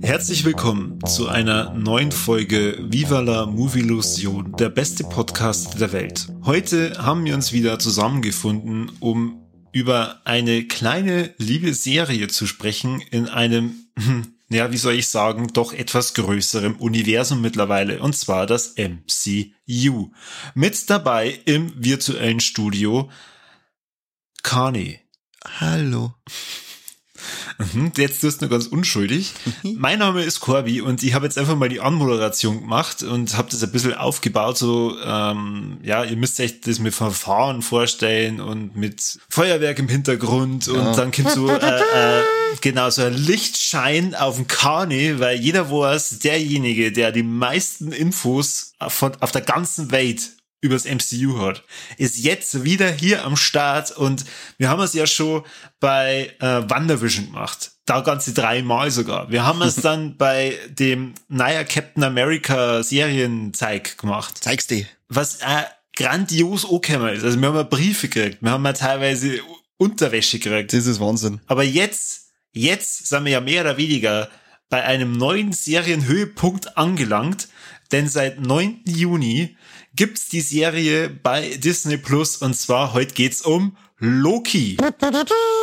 Herzlich willkommen zu einer neuen Folge Viva la Movielusion, der beste Podcast der Welt. Heute haben wir uns wieder zusammengefunden, um über eine kleine liebe Serie zu sprechen in einem, ja, wie soll ich sagen, doch etwas größerem Universum mittlerweile, und zwar das MCU. Mit dabei im virtuellen Studio Kani. Hallo. Mhm, jetzt wirst du ganz unschuldig. mein Name ist Corby und ich habe jetzt einfach mal die Anmoderation gemacht und habe das ein bisschen aufgebaut. So, ähm, ja, ihr müsst euch das mit Verfahren vorstellen und mit Feuerwerk im Hintergrund und ja. dann kommt so äh, äh, genau so ein Lichtschein auf den Kani, weil jeder weiß, derjenige, der die meisten Infos von, auf der ganzen Welt übers MCU hat, ist jetzt wieder hier am Start und wir haben es ja schon bei äh, WandaVision gemacht. Da ganze dreimal sogar. Wir haben es dann bei dem neuer Captain America Serienzeig gemacht. Zeig's dir. Was äh, grandios angekommen ist. Also wir haben ja Briefe gekriegt, wir haben ja teilweise Unterwäsche gekriegt. Das ist Wahnsinn. Aber jetzt, jetzt sind wir ja mehr oder weniger bei einem neuen Serienhöhepunkt angelangt, denn seit 9. Juni gibt's die Serie bei Disney Plus und zwar heute geht's um Loki.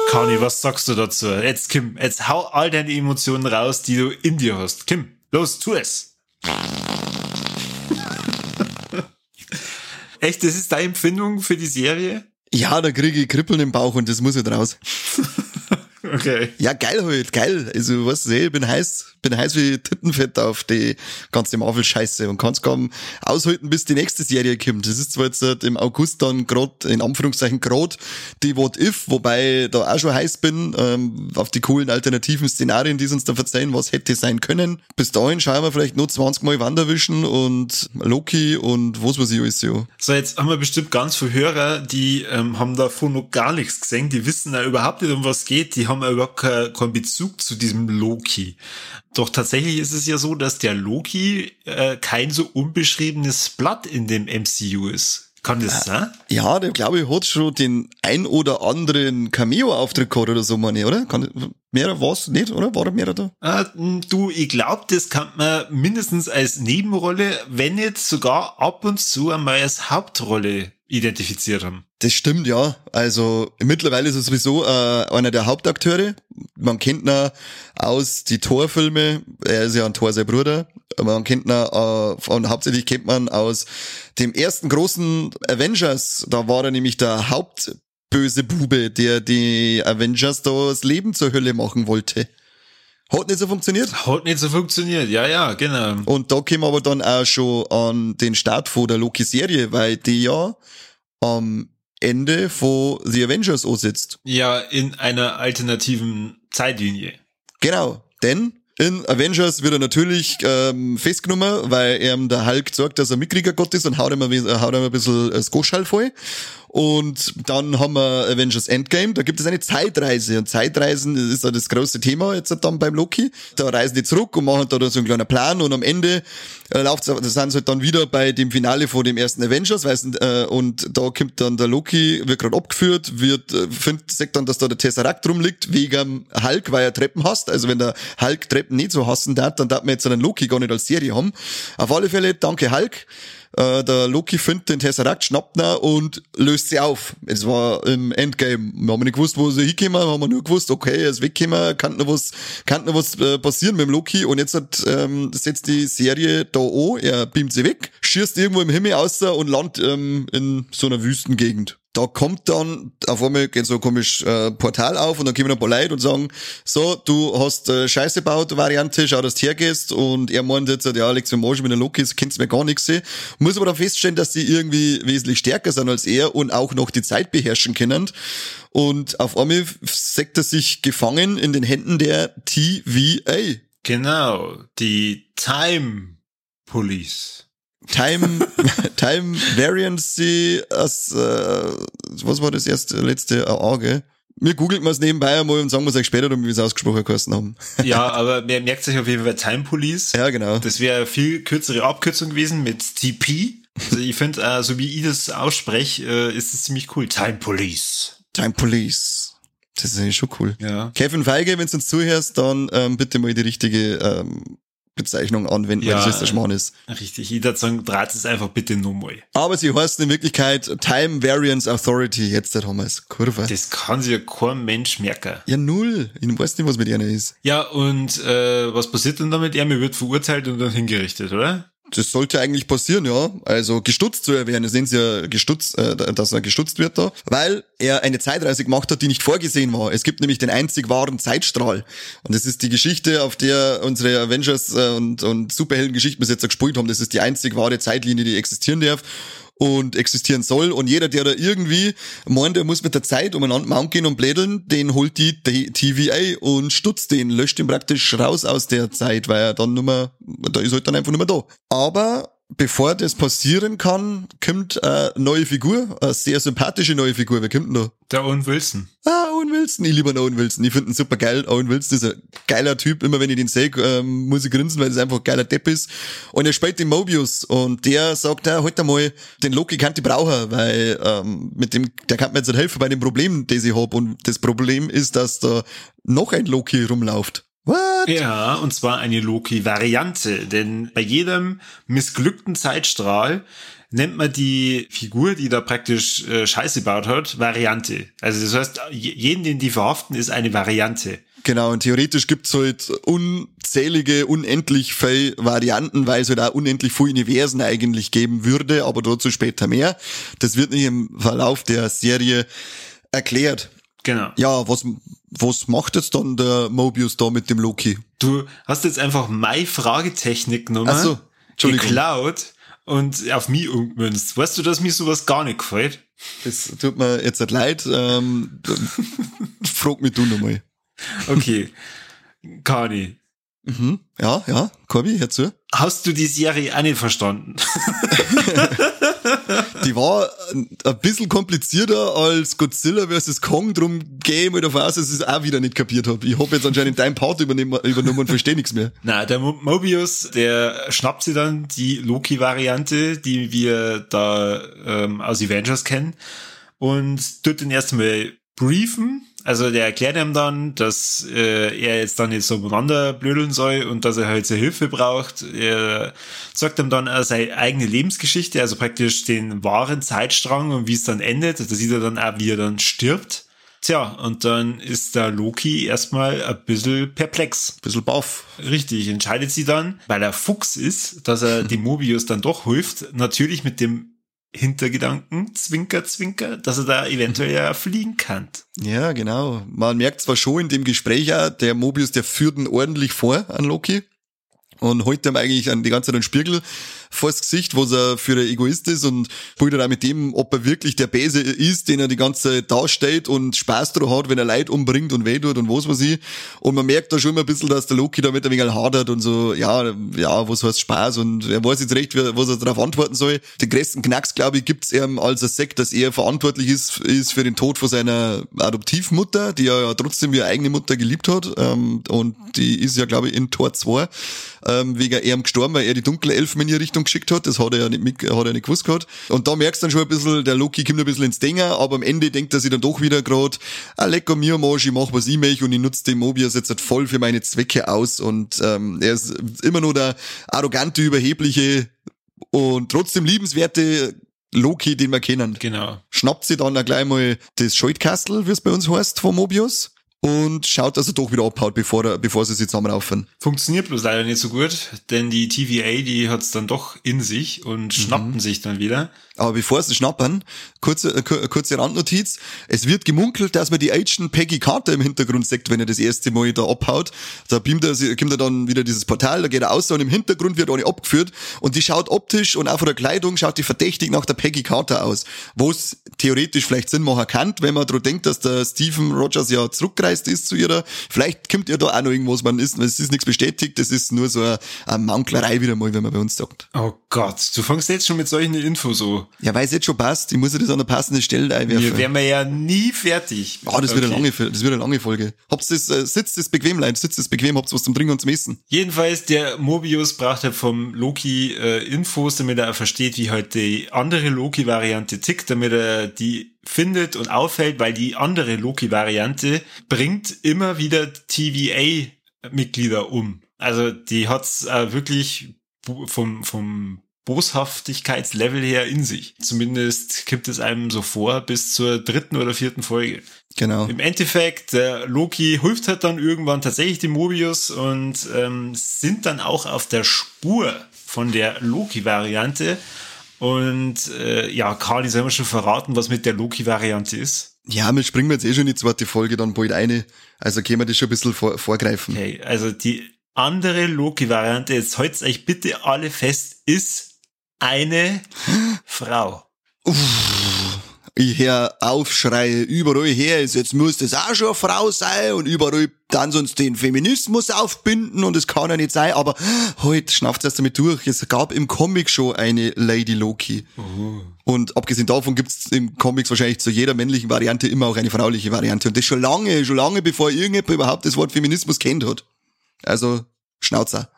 Kani, was sagst du dazu? Jetzt Kim, jetzt hau all deine Emotionen raus, die du in dir hast. Kim, los, tu es. Echt, das ist deine Empfindung für die Serie? Ja, da kriege ich Kribbeln im Bauch und das muss jetzt raus. Okay. Ja, geil halt, geil. Also, was ich bin heiß, bin heiß wie Tittenfett auf die ganze Marvel-Scheiße und kann's kaum aushalten, bis die nächste Serie kommt. Das ist zwar jetzt im August dann grad, in Anführungszeichen grad, die What If, wobei da auch schon heiß bin, ähm, auf die coolen alternativen Szenarien, die sie uns da verzeihen, was hätte sein können. Bis dahin schauen wir vielleicht nur 20 Mal Wanderwischen und Loki und was weiß ich alles, ja. So, jetzt haben wir bestimmt ganz viele Hörer, die ähm, haben davon noch gar nichts gesehen, die wissen ja überhaupt nicht, um was geht, die haben überhaupt keinen Bezug zu diesem Loki. Doch tatsächlich ist es ja so, dass der Loki äh, kein so unbeschriebenes Blatt in dem MCU ist. Kann das sein? Ja, der glaube ich hat schon den ein oder anderen Cameo-Auftritt gehabt oder so, meine oder? Kann, mehr war's nicht, oder? War er mehr da? Äh, du, ich glaube, das kann man mindestens als Nebenrolle, wenn nicht sogar ab und zu einmal als Hauptrolle identifiziert haben. Das stimmt, ja. Also mittlerweile ist er sowieso äh, einer der Hauptakteure. Man kennt ihn aus die Torfilme. Er ist ja ein Tor sein Bruder. Man kennt ihn äh, und hauptsächlich kennt man aus dem ersten großen Avengers. Da war er nämlich der Hauptböse Bube, der die Avengers da das Leben zur Hölle machen wollte. Hat nicht so funktioniert? Hat nicht so funktioniert, ja, ja, genau. Und da kommen wir aber dann auch schon an den Start von der Loki-Serie, weil die ja am Ende von The Avengers sitzt. Ja, in einer alternativen Zeitlinie. Genau, denn in Avengers wird er natürlich ähm, festgenommen, weil er der Hulk sagt, dass er Mitkriegergott ist und haut ihm, haut ihm ein bisschen das Goschall voll. Und dann haben wir Avengers Endgame, da gibt es eine Zeitreise. Und Zeitreisen ist ja das große Thema jetzt dann beim Loki. Da reisen die zurück und machen da so einen kleinen Plan und am Ende äh, läuft das sind sie halt dann wieder bei dem Finale von dem ersten Avengers, äh, und da kommt dann der Loki, wird gerade abgeführt, wird, äh, findet, sagt dann, dass da der Tesseract rumliegt, wegen Hulk, weil er Treppen hasst. Also wenn der Hulk Treppen nicht so hassen darf, dann darf man jetzt einen Loki gar nicht als Serie haben. Auf alle Fälle, danke Hulk. Äh, der Loki findet den Tesseract, schnappt ihn und löst sie auf. Es war im Endgame. Wir haben nicht gewusst, wo sie hinkommen, haben wir nur gewusst, okay, er ist weggekommen, kann noch was, kann noch was äh, passieren mit dem Loki und jetzt hat, ähm, setzt die Serie da an, er beamt sie weg, schießt irgendwo im Himmel aus und landet ähm, in so einer Wüstengegend da kommt dann auf einmal geht so ein komisch äh, Portal auf und dann kommen ein paar Leute und sagen, so, du hast äh, Scheiße gebaut, Variante, schau, dass du hergehst und er meint jetzt, ja, Alex Marsch mit der Loki, das kennst mir gar nichts sehen. Muss aber dann feststellen, dass die irgendwie wesentlich stärker sind als er und auch noch die Zeit beherrschen können. Und auf einmal sagt er sich gefangen in den Händen der TVA. Genau, die Time Police. Time, Time Variancy, als, äh, was war das erste, letzte Auge? Wir googeln es nebenbei einmal und sagen wir es euch später, wie wir es ausgesprochen kosten haben. Ja, aber mir merkt sich auf jeden Fall Time Police. Ja, genau. Das wäre eine viel kürzere Abkürzung gewesen mit TP. Also ich finde, äh, so wie ich das ausspreche, äh, ist es ziemlich cool. Time Police. Time Police. Das ist eigentlich schon cool. Ja. Kevin Feige, wenn du uns zuhörst, dann ähm, bitte mal die richtige ähm, Bezeichnung anwenden, Ja, weil das ist der Schmarrn ist. Richtig. Ich würde sagen, draht es einfach bitte nochmal. Aber sie heißen in Wirklichkeit Time Variance Authority. Jetzt haben wir es. Kurve. Das kann sich ja kein Mensch merken. Ja, null. Ich weiß nicht, was mit einer ist. Ja, und äh, was passiert denn damit? Er mir wird verurteilt und dann hingerichtet, oder? Das sollte eigentlich passieren, ja. Also gestutzt zu erwähnen, sehen Sie ja gestutzt, äh, dass er gestutzt wird da, weil er eine Zeitreise gemacht hat, die nicht vorgesehen war. Es gibt nämlich den einzig wahren Zeitstrahl. Und das ist die Geschichte, auf der unsere Avengers äh, und, und Superhelden-Geschichten bis jetzt gespielt haben. Das ist die einzig wahre Zeitlinie, die existieren darf und existieren soll. Und jeder, der da irgendwie meint, er muss mit der Zeit umeinander Mount gehen und blädeln, den holt die TVA und stutzt den, löscht ihn praktisch raus aus der Zeit, weil er dann nur mehr, da ist halt dann einfach nur mehr da. Aber bevor das passieren kann, kommt eine neue Figur, eine sehr sympathische neue Figur. Wer kommt denn da? Der Owen Wilson. Ah, Owen Wilson. Ich liebe einen Owen Wilson. Ich finde ihn super geil. Owen Wilson ist ein geiler Typ. Immer wenn ich den sehe, ähm, muss ich grinsen, weil das einfach ein geiler Depp ist. Und er spielt den Mobius. Und der sagt, ja, halt einmal, den Loki kann ich brauchen, weil ähm, mit dem, der kann mir jetzt nicht helfen bei dem Problem, das ich hab. Und das Problem ist, dass da noch ein Loki rumläuft. What? Ja, und zwar eine Loki-Variante, denn bei jedem missglückten Zeitstrahl nennt man die Figur, die da praktisch äh, Scheiße gebaut hat, Variante. Also das heißt, je- jeden, den die verhaften, ist eine Variante. Genau, und theoretisch gibt's halt unzählige, unendlich viele Varianten, weil es halt auch unendlich viele Universen eigentlich geben würde, aber dazu später mehr. Das wird nicht im Verlauf der Serie erklärt. Genau. Ja, was, was macht jetzt dann der Mobius da mit dem Loki? Du hast jetzt einfach meine Fragetechnik genommen, Ach so, geklaut und auf mich umgemünzt. Weißt du, dass mir sowas gar nicht gefällt? Das tut mir jetzt nicht leid. Ähm, frag mich du nochmal. Okay, Kani, Mhm. Ja, ja, Corby, hör zu. hast du die Serie auch nicht verstanden? Die war ein bisschen komplizierter als Godzilla vs. Kong, drum gehe ich mal davon aus, dass ich es auch wieder nicht kapiert habe. Ich habe jetzt anscheinend deinen Part übernehmen, übernommen und verstehe nichts mehr. Na, der Mo Mobius, der schnappt sie dann die Loki-Variante, die wir da ähm, aus Avengers kennen, und tut den erstmal briefen. Also der erklärt ihm dann, dass äh, er jetzt dann nicht so umeinander blödeln soll und dass er halt seine Hilfe braucht. Er sagt ihm dann auch seine eigene Lebensgeschichte, also praktisch den wahren Zeitstrang und wie es dann endet. Da sieht er dann auch, wie er dann stirbt. Tja, und dann ist der Loki erstmal ein bisschen perplex. Bisschen baff. Richtig, entscheidet sie dann, weil er Fuchs ist, dass er dem Mobius dann doch hilft. Natürlich mit dem Hintergedanken, Zwinker, Zwinker, dass er da eventuell ja fliegen kann. Ja, genau. Man merkt zwar schon in dem Gespräch auch, der Mobius, der führt ihn ordentlich vor an Loki und holt ihm eigentlich an die ganze Zeit einen Spiegel vors Gesicht, was er für ein Egoist ist und spielt dann auch mit dem, ob er wirklich der Bese ist, den er die ganze Zeit dasteht und Spaß daran hat, wenn er Leid umbringt und weh tut und was weiß ich. Und man merkt da schon immer ein bisschen, dass der Loki damit ein wenig hadert und so, ja, ja, was heißt Spaß und er weiß jetzt recht, was er darauf antworten soll. Den größten Knacks, glaube ich, gibt's ihm, als er sagt, dass er verantwortlich ist, ist für den Tod von seiner Adoptivmutter, die er ja trotzdem wie eine eigene Mutter geliebt hat. Ähm, und die ist ja, glaube ich, in Tor 2 ähm, wegen ihm gestorben, weil er die dunkle Elfen in ihre Richtung geschickt hat. Das hat er ja nicht, mit, hat er nicht gewusst gehabt. Und da merkst du dann schon ein bisschen, der Loki kommt ein bisschen ins Dinger, aber am Ende denkt er sich dann doch wieder gerade, ah, lecker mir Marsch, ich mach was ich möchte und ich nutze den Mobius jetzt halt voll für meine Zwecke aus und ähm, er ist immer nur der arrogante, überhebliche und trotzdem liebenswerte Loki, den wir kennen. Genau. Schnappt sie dann auch gleich mal das Schaltkastel, wie es bei uns heißt, von Mobius und schaut, dass er doch wieder abhaut, bevor, er, bevor sie sich zusammenraufen. Funktioniert bloß leider nicht so gut, denn die TVA, die hat's dann doch in sich und schnappen sich dann wieder. Aber bevor sie schnappern, kurze, äh, kur- kurze Randnotiz. Es wird gemunkelt, dass man die Agent Peggy Carter im Hintergrund sieht, wenn er das erste Mal da abhaut. Da beamt er, sie- kommt er dann wieder dieses Portal, da geht er aus und im Hintergrund wird eine abgeführt und die schaut optisch und auch von der Kleidung schaut die verdächtig nach der Peggy Carter aus. Wo es theoretisch vielleicht Sinn machen kann, wenn man daran denkt, dass der Stephen Rogers ja zurückgreift Zeitgeist ist zu ihrer, vielleicht kommt ja da auch noch irgendwas, man ist, es ist nichts bestätigt, das ist nur so eine, eine Manklerei wieder mal, wenn man bei uns sagt. Oh Gott, du fängst jetzt schon mit solchen Infos so. Ja, weil es jetzt schon passt, ich muss ja das an der passenden Stelle einwerfen. Wir wären wir ja nie fertig. Ah, das wird eine lange, das wird eine lange Folge. Habt's das, äh, sitzt das bequem, Leute, sitzt das bequem, habt's was zum Trinken und zum Essen. Jedenfalls, der Mobius braucht halt vom Loki äh, Infos, damit er versteht, wie halt die andere Loki-Variante tickt, damit er die findet und auffällt, weil die andere Loki-Variante bringt immer wieder TVA-Mitglieder um. Also die hat's äh, wirklich vom, vom Boshaftigkeitslevel her in sich. Zumindest kippt es einem so vor bis zur dritten oder vierten Folge. Genau. Im Endeffekt, der Loki hilft halt dann irgendwann tatsächlich dem Mobius und ähm, sind dann auch auf der Spur von der Loki-Variante. Und äh, ja, Carly, soll wir schon verraten, was mit der Loki-Variante ist? Ja, wir springen jetzt eh schon in die zweite Folge dann bald eine. Also können wir das schon ein bisschen vor, vorgreifen. Okay, also die andere Loki-Variante, jetzt haltet euch bitte alle fest, ist eine Frau. Ich hör Aufschreie, überall her ist, jetzt muss das auch schon eine Frau sein und überall dann sonst den Feminismus aufbinden und es kann ja nicht sein, aber heute schnauft erst damit durch. Es gab im Comic schon eine Lady Loki. Und abgesehen davon gibt's im Comics wahrscheinlich zu jeder männlichen Variante immer auch eine frauliche Variante. Und das schon lange, schon lange bevor irgendjemand überhaupt das Wort Feminismus kennt hat. Also, Schnauzer.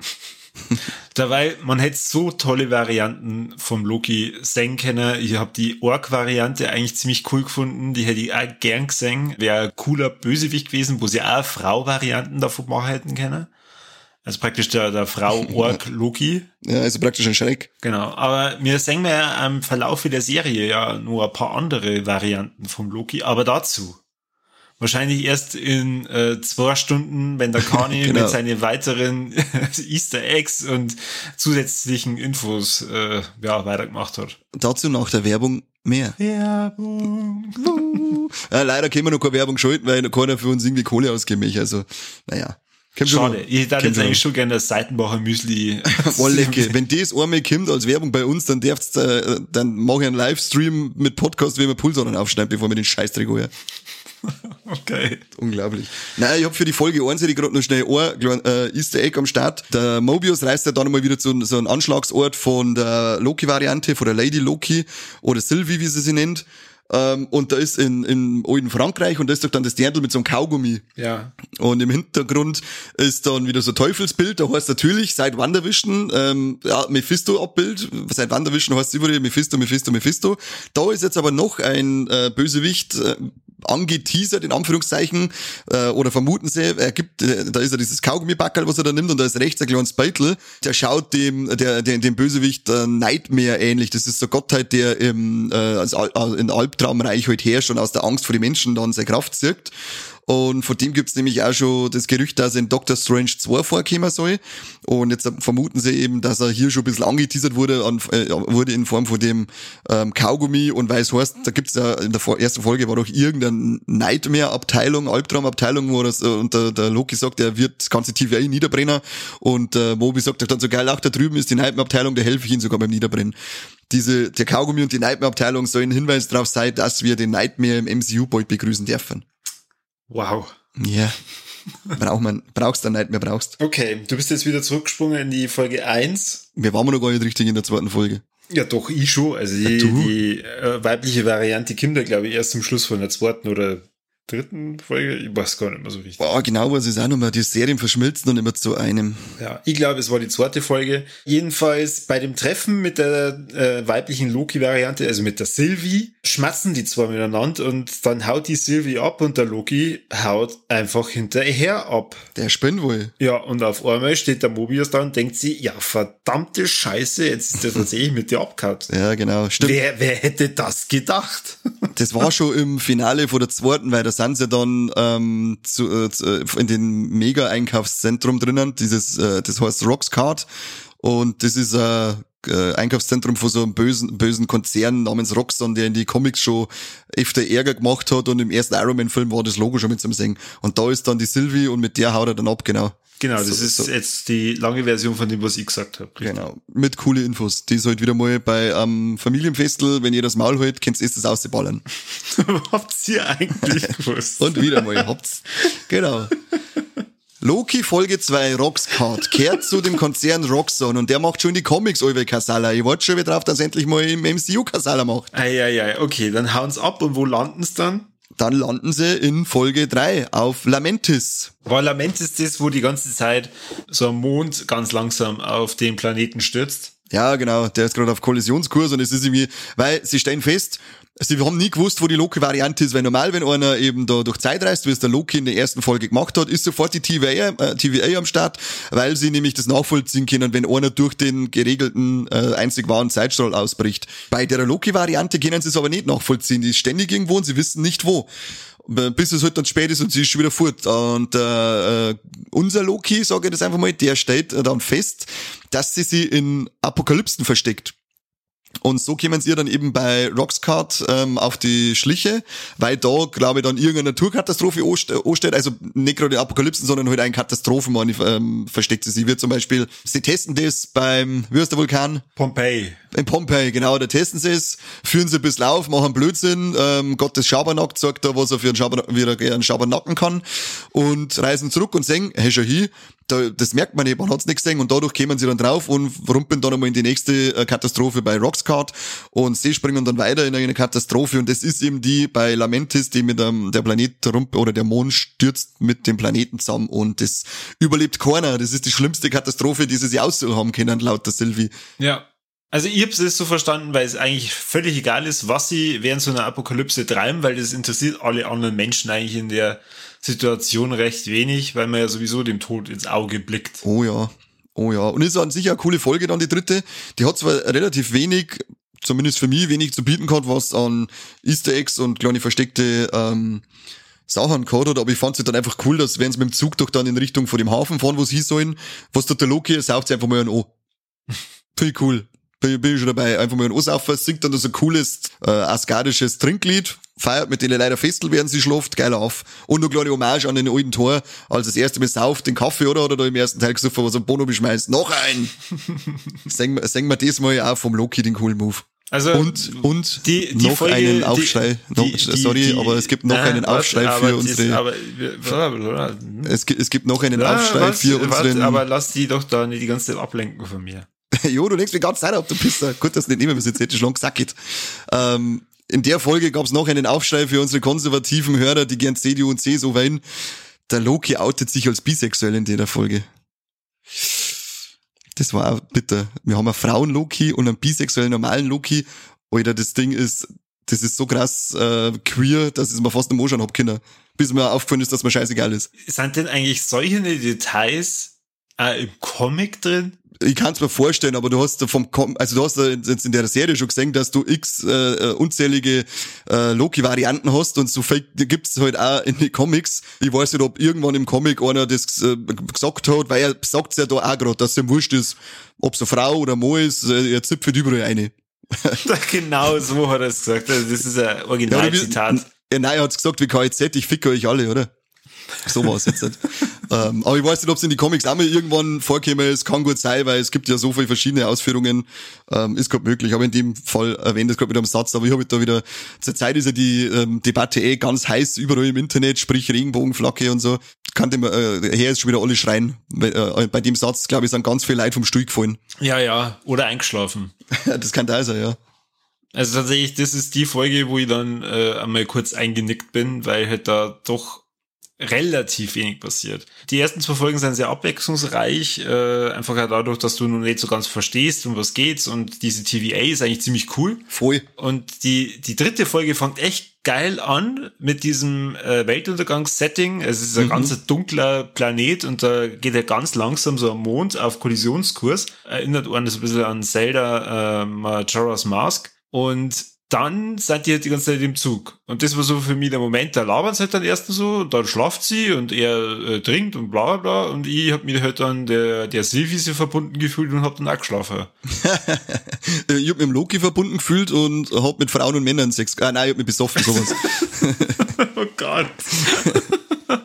Dabei, man hätte so tolle Varianten vom Loki sehen können. Ich habe die Ork-Variante eigentlich ziemlich cool gefunden. Die hätte ich auch gern gesehen. Wäre ein cooler Bösewicht gewesen, wo sie auch Frau-Varianten davon machen hätten können. Also praktisch der, der Frau Ork Loki. Ja, also praktisch ein Schreck. Genau. Aber wir sehen wir ja im Verlauf der Serie ja nur ein paar andere Varianten vom Loki. Aber dazu wahrscheinlich erst in äh, zwei Stunden, wenn der Kani Genau. mit seinen weiteren Easter Eggs und zusätzlichen Infos äh, ja, weitergemacht hat. Dazu nach der Werbung mehr. Werbung. Ja, leider können wir noch keine Werbung schalten, weil keiner für uns irgendwie Kohle ausgeben möchte. Also, naja. Schon Schade. noch. Ich hätte Kommt jetzt schon eigentlich schon gerne das Seitenbacher Müsli. Wollecke. Wenn das einmal kommt als Werbung bei uns, dann darfst äh, dann mache ich einen Livestream mit Podcast, wie wir Pulsadern aufschneiden, bevor wir den Scheißdreck holen. okay. Unglaublich. Naja, ich hab für die Folge 1 hätte ich gerade noch schnell ein äh, Easter Egg am Start. Der Mobius reist ja dann mal wieder zu so einem Anschlagsort von der Loki-Variante, von der Lady Loki oder Sylvie, wie sie sie nennt. Ähm, und da ist in, in alten Frankreich und da ist doch dann das Dirndl mit so einem Kaugummi. Ja. Und im Hintergrund ist dann wieder so ein Teufelsbild, da heißt natürlich seit Wanderwischen, ähm, ja, Mephisto-Abbild, seit Wanderwischen heißt es überall Mephisto, Mephisto, Mephisto. Da ist jetzt aber noch ein äh, Bösewicht äh, angeteasert, in Anführungszeichen, äh, oder vermuten sie, er gibt, äh, da ist ja dieses Kaugummibackerl, was er da nimmt, und da ist rechts ein kleines Beitel, der schaut dem, der, der, dem Bösewicht äh, Nightmare ähnlich. Das ist so Gottheit, der im, äh, als, Al- äh, in Albtraumreich halt herrscht und aus der Angst vor den Menschen dann seine Kraft zirkt. Und von dem gibt's nämlich auch schon das Gerücht, dass in Doctor Strange 2 vorkommen soll. Und jetzt vermuten sie eben, dass er hier schon ein bisschen angeteasert wurde, an, äh, wurde in Form von dem ähm, Kaugummi. Und weil es heißt, da gibt's ja in der ersten Folge war doch irgendeine Nightmare-Abteilung, Albtraum-Abteilung, wo das, äh, und der, der Loki sagt, er wird das ganze TVA niederbrennen. Und äh, Moby sagt doch dann so geil, ach, da drüben ist die Nightmare-Abteilung, da helfe ich ihnen sogar beim Niederbrennen. Diese, der Kaugummi und die Nightmare-Abteilung sollen ein Hinweis darauf sein, dass wir den Nightmare im MCU bald begrüßen dürfen. Wow. Ja. Braucht man, brauchst du nicht mehr brauchst. Okay, du bist jetzt wieder zurückgesprungen in die Folge 1. Wir waren noch gar nicht richtig in der zweiten Folge. Ja, doch, ich schon. Also die, du? die äh, weibliche Variante Kinder, glaube ich, erst zum Schluss von der zweiten oder dritten Folge. Ich weiß gar nicht mehr so richtig. Boah, genau, was ist auch nochmal, die Serien verschmilzen dann immer zu einem. Ja, ich glaube, es war die zweite Folge. Jedenfalls bei dem Treffen mit der äh, weiblichen Loki-Variante, also mit der Sylvie, schmatzen die zwei miteinander und dann haut die Sylvie ab und der Loki haut einfach hinterher ab. Der spinnt wohl. Ja, und auf einmal steht der Mobius da und denkt sie, ja, verdammte Scheiße, jetzt ist der tatsächlich mit dir abgehauen. Ja, genau, stimmt. Wer, wer hätte das gedacht? Das war schon im Finale von der zweiten, weil da sind sie dann ähm, zu, äh, äh, in den Mega-Einkaufszentrum drinnen, dieses, äh, das heißt Roxcart und das ist ein äh, Einkaufszentrum von so einem bösen, bösen Konzern namens Roxxon, der in die Comics schon öfter Ärger gemacht hat und im ersten Iron Man Film war das Logo schon mit zum Singen. Und da ist dann die Sylvie und mit der haut er dann ab, genau. Genau, das So- ist so. jetzt die lange Version von dem, was ich gesagt habe. Genau, mit coole Infos. Die ist halt wieder mal bei einem Familienfestel, wenn ihr das Maul holt, könnt ihr das ausballern. Habt ihr eigentlich gewusst? Und wieder mal habt's. Genau. Loki Folge 2 Roxcard kehrt zu dem Konzern Roxxon und der macht schon die Comics Olve Kasala. Ich warte schon wieder drauf, dass er endlich mal im MCU Kasala macht. Eieiei, okay, dann hauen's ab und wo landen's dann? Dann landen sie in Folge 3 auf Lamentis. Parlament ist das, wo die ganze Zeit so ein Mond ganz langsam auf den Planeten stürzt. Ja, genau, der ist gerade auf Kollisionskurs und es ist irgendwie, weil sie stellen fest, sie haben nie gewusst, wo die Loki-Variante ist, weil normal, wenn einer eben da durch Zeit reist, wie es der Loki in der ersten Folge gemacht hat, ist sofort die TVA, äh, TVA am Start, weil sie nämlich das nachvollziehen können, wenn einer durch den geregelten äh, einzig wahren Zeitstrahl ausbricht. Bei der Loki-Variante können sie es aber nicht nachvollziehen, die ist ständig irgendwo und sie wissen nicht wo. Bis es halt dann spät ist und sie ist schon wieder fort. Und äh, äh, unser Loki, sage ich das einfach mal, der stellt äh, dann fest, dass sie sie in Apokalypsen versteckt. Und so kämen sie dann eben bei Roxcart ähm, auf die Schliche, weil da, glaube ich, dann irgendeine Naturkatastrophe anste- ansteht. Also nicht gerade Apokalypsen, sondern halt ein Katastrophenmann ähm, versteckt sie. Wird zum Beispiel, sie testen das beim, wie heißt der Vulkan? Pompeii. In Pompeii, genau, da testen sie es, führen sie ein bisschen auf, machen Blödsinn, ähm, Gottes Schabernack sagt da, was er für einen, Schaber, wie er einen Schabernacken kann und reisen zurück und sagen, hey, schau hier, da, das merkt man nicht, man hat's nicht gesehen und dadurch kämen sie dann drauf und rumpeln dann einmal in die nächste äh, Katastrophe bei Roxcart und sie springen dann weiter in eine Katastrophe und das ist eben die bei Lamentis, die mit dem, der Planet rump oder der Mond stürzt mit dem Planeten zusammen und das überlebt keiner, das ist die schlimmste Katastrophe, die sie sich aussuchen haben können, laut der Sylvie. Ja. Also ich hab's jetzt so verstanden, weil es eigentlich völlig egal ist, was sie während so einer Apokalypse treiben, weil das interessiert alle anderen Menschen eigentlich in der Situation recht wenig, weil man ja sowieso dem Tod ins Auge blickt. Oh ja, oh ja. Und ist an sich eine coole Folge dann die dritte. Die hat zwar relativ wenig, zumindest für mich, wenig zu bieten gehabt, was an Easter Eggs und kleine versteckte ähm, Sachen gehabt hat, aber ich fand es dann einfach cool, dass wenn sie mit dem Zug doch dann in Richtung von dem Hafen fahren, wo sie hin sollen, was der Loki sauft sie einfach mal ein O. Ich cool. Bin, bin ich schon dabei. Einfach mal ein O-Saufen, singt dann so ein cooles, äh, asgardisches Trinklied, feiert mit denen leider Festel, während sie schläft, geiler auf. Und noch kleine Hommage an den alten Tor, als das erste Mal sauft, den Kaffee, oder? Oder da im ersten Teil gesucht, was am Bono beschmeißt. Noch ein! singen, wir- singen wir das mal auch vom Loki den coolen Move. Also Und, und die, die noch Folge, einen Aufschrei. die- die- sorry, die- aber es gibt noch Nein, einen warte, Aufschrei aber für unsere, Aber, es, gibt- es gibt noch einen Aufschrei was, für warte, unseren, aber lass die doch da nicht die ganze Zeit ablenken von mir. jo, du denkst die ganze Zeit ab, du Pisser. Gut, dass du nicht nehmen wir jetzt hätte schon gesagt. Ähm, in der Folge gab es noch einen Aufschrei für unsere konservativen Hörer, die gern CDU und CSU wählen. Der Loki outet sich als bisexuell in der Folge. Das war auch bitter. Wir haben einen Frauen-Loki und einen bisexuellen normalen Loki. Alter, das Ding ist, das ist so krass äh, queer, dass ich es mir fast im Anschauen hab können. Bis mir aufgefallen ist, dass mir scheißegal ist. Sind denn eigentlich solche Details äh, im Comic drin? Ich kann es mir vorstellen, aber du hast da vom also du hast da jetzt in der Serie schon gesehen, dass du x äh, äh, unzählige äh, Loki-Varianten hast und so viel gibt's halt auch in den Comics. Ich weiß nicht, ob irgendwann im Comic einer das äh, gesagt hat, weil er sagt's ja da auch gerade, dass ihm wurscht ist, ob's eine Frau oder ein Mann ist, äh, er zipft überall eine. genau so hat er es gesagt. Also das ist ein Ja, Originalzitat. Ja, nein, er hat's gesagt wie KZ, ich ficke euch alle, oder? So war's jetzt nicht. ähm, aber ich weiß nicht, ob es in die Comics auch mal irgendwann vorkäme. Es kann gut sein, weil es gibt ja so viele verschiedene Ausführungen. Ähm, ist gerade möglich. Aber in dem Fall erwähnt es gerade mit einem Satz. Aber ich habe da wieder, zur Zeit ist ja die ähm, Debatte eh ganz heiß überall im Internet, sprich Regenbogenflagge und so. Kann dem, äh, her ist schon wieder alle schreien. Bei, äh, bei dem Satz, glaube ich, sind ganz viele Leute vom Stuhl gefallen. Ja, ja. Oder eingeschlafen. das kann da sein, ja. Also tatsächlich, das ist die Folge, wo ich dann äh, einmal kurz eingenickt bin, weil halt da doch relativ wenig passiert. Die ersten zwei Folgen sind sehr abwechslungsreich, äh, einfach halt dadurch, dass du noch nicht so ganz verstehst, um was geht's und diese TVA ist eigentlich ziemlich cool. Voll. Und die, die dritte Folge fängt echt geil an mit diesem äh, Weltuntergangssetting. Es ist ein Mhm. ganz dunkler Planet und da geht er ganz langsam so am Mond auf Kollisionskurs. Erinnert einen das ein bisschen an Zelda äh, Majora's Mask. Und dann seid ihr halt die ganze Zeit im Zug. Und das war so für mich der Moment, da labern sie halt dann erst so, dann schlaft sie und er äh, trinkt und bla bla bla. Und ich hab mich halt dann der, der Sylvie so verbunden gefühlt und hab dann auch geschlafen. Ich hab mit dem Loki verbunden gefühlt und hab mit Frauen und Männern Sex. Ah, nein, ich hab mich besoffen, sowas. oh Gott.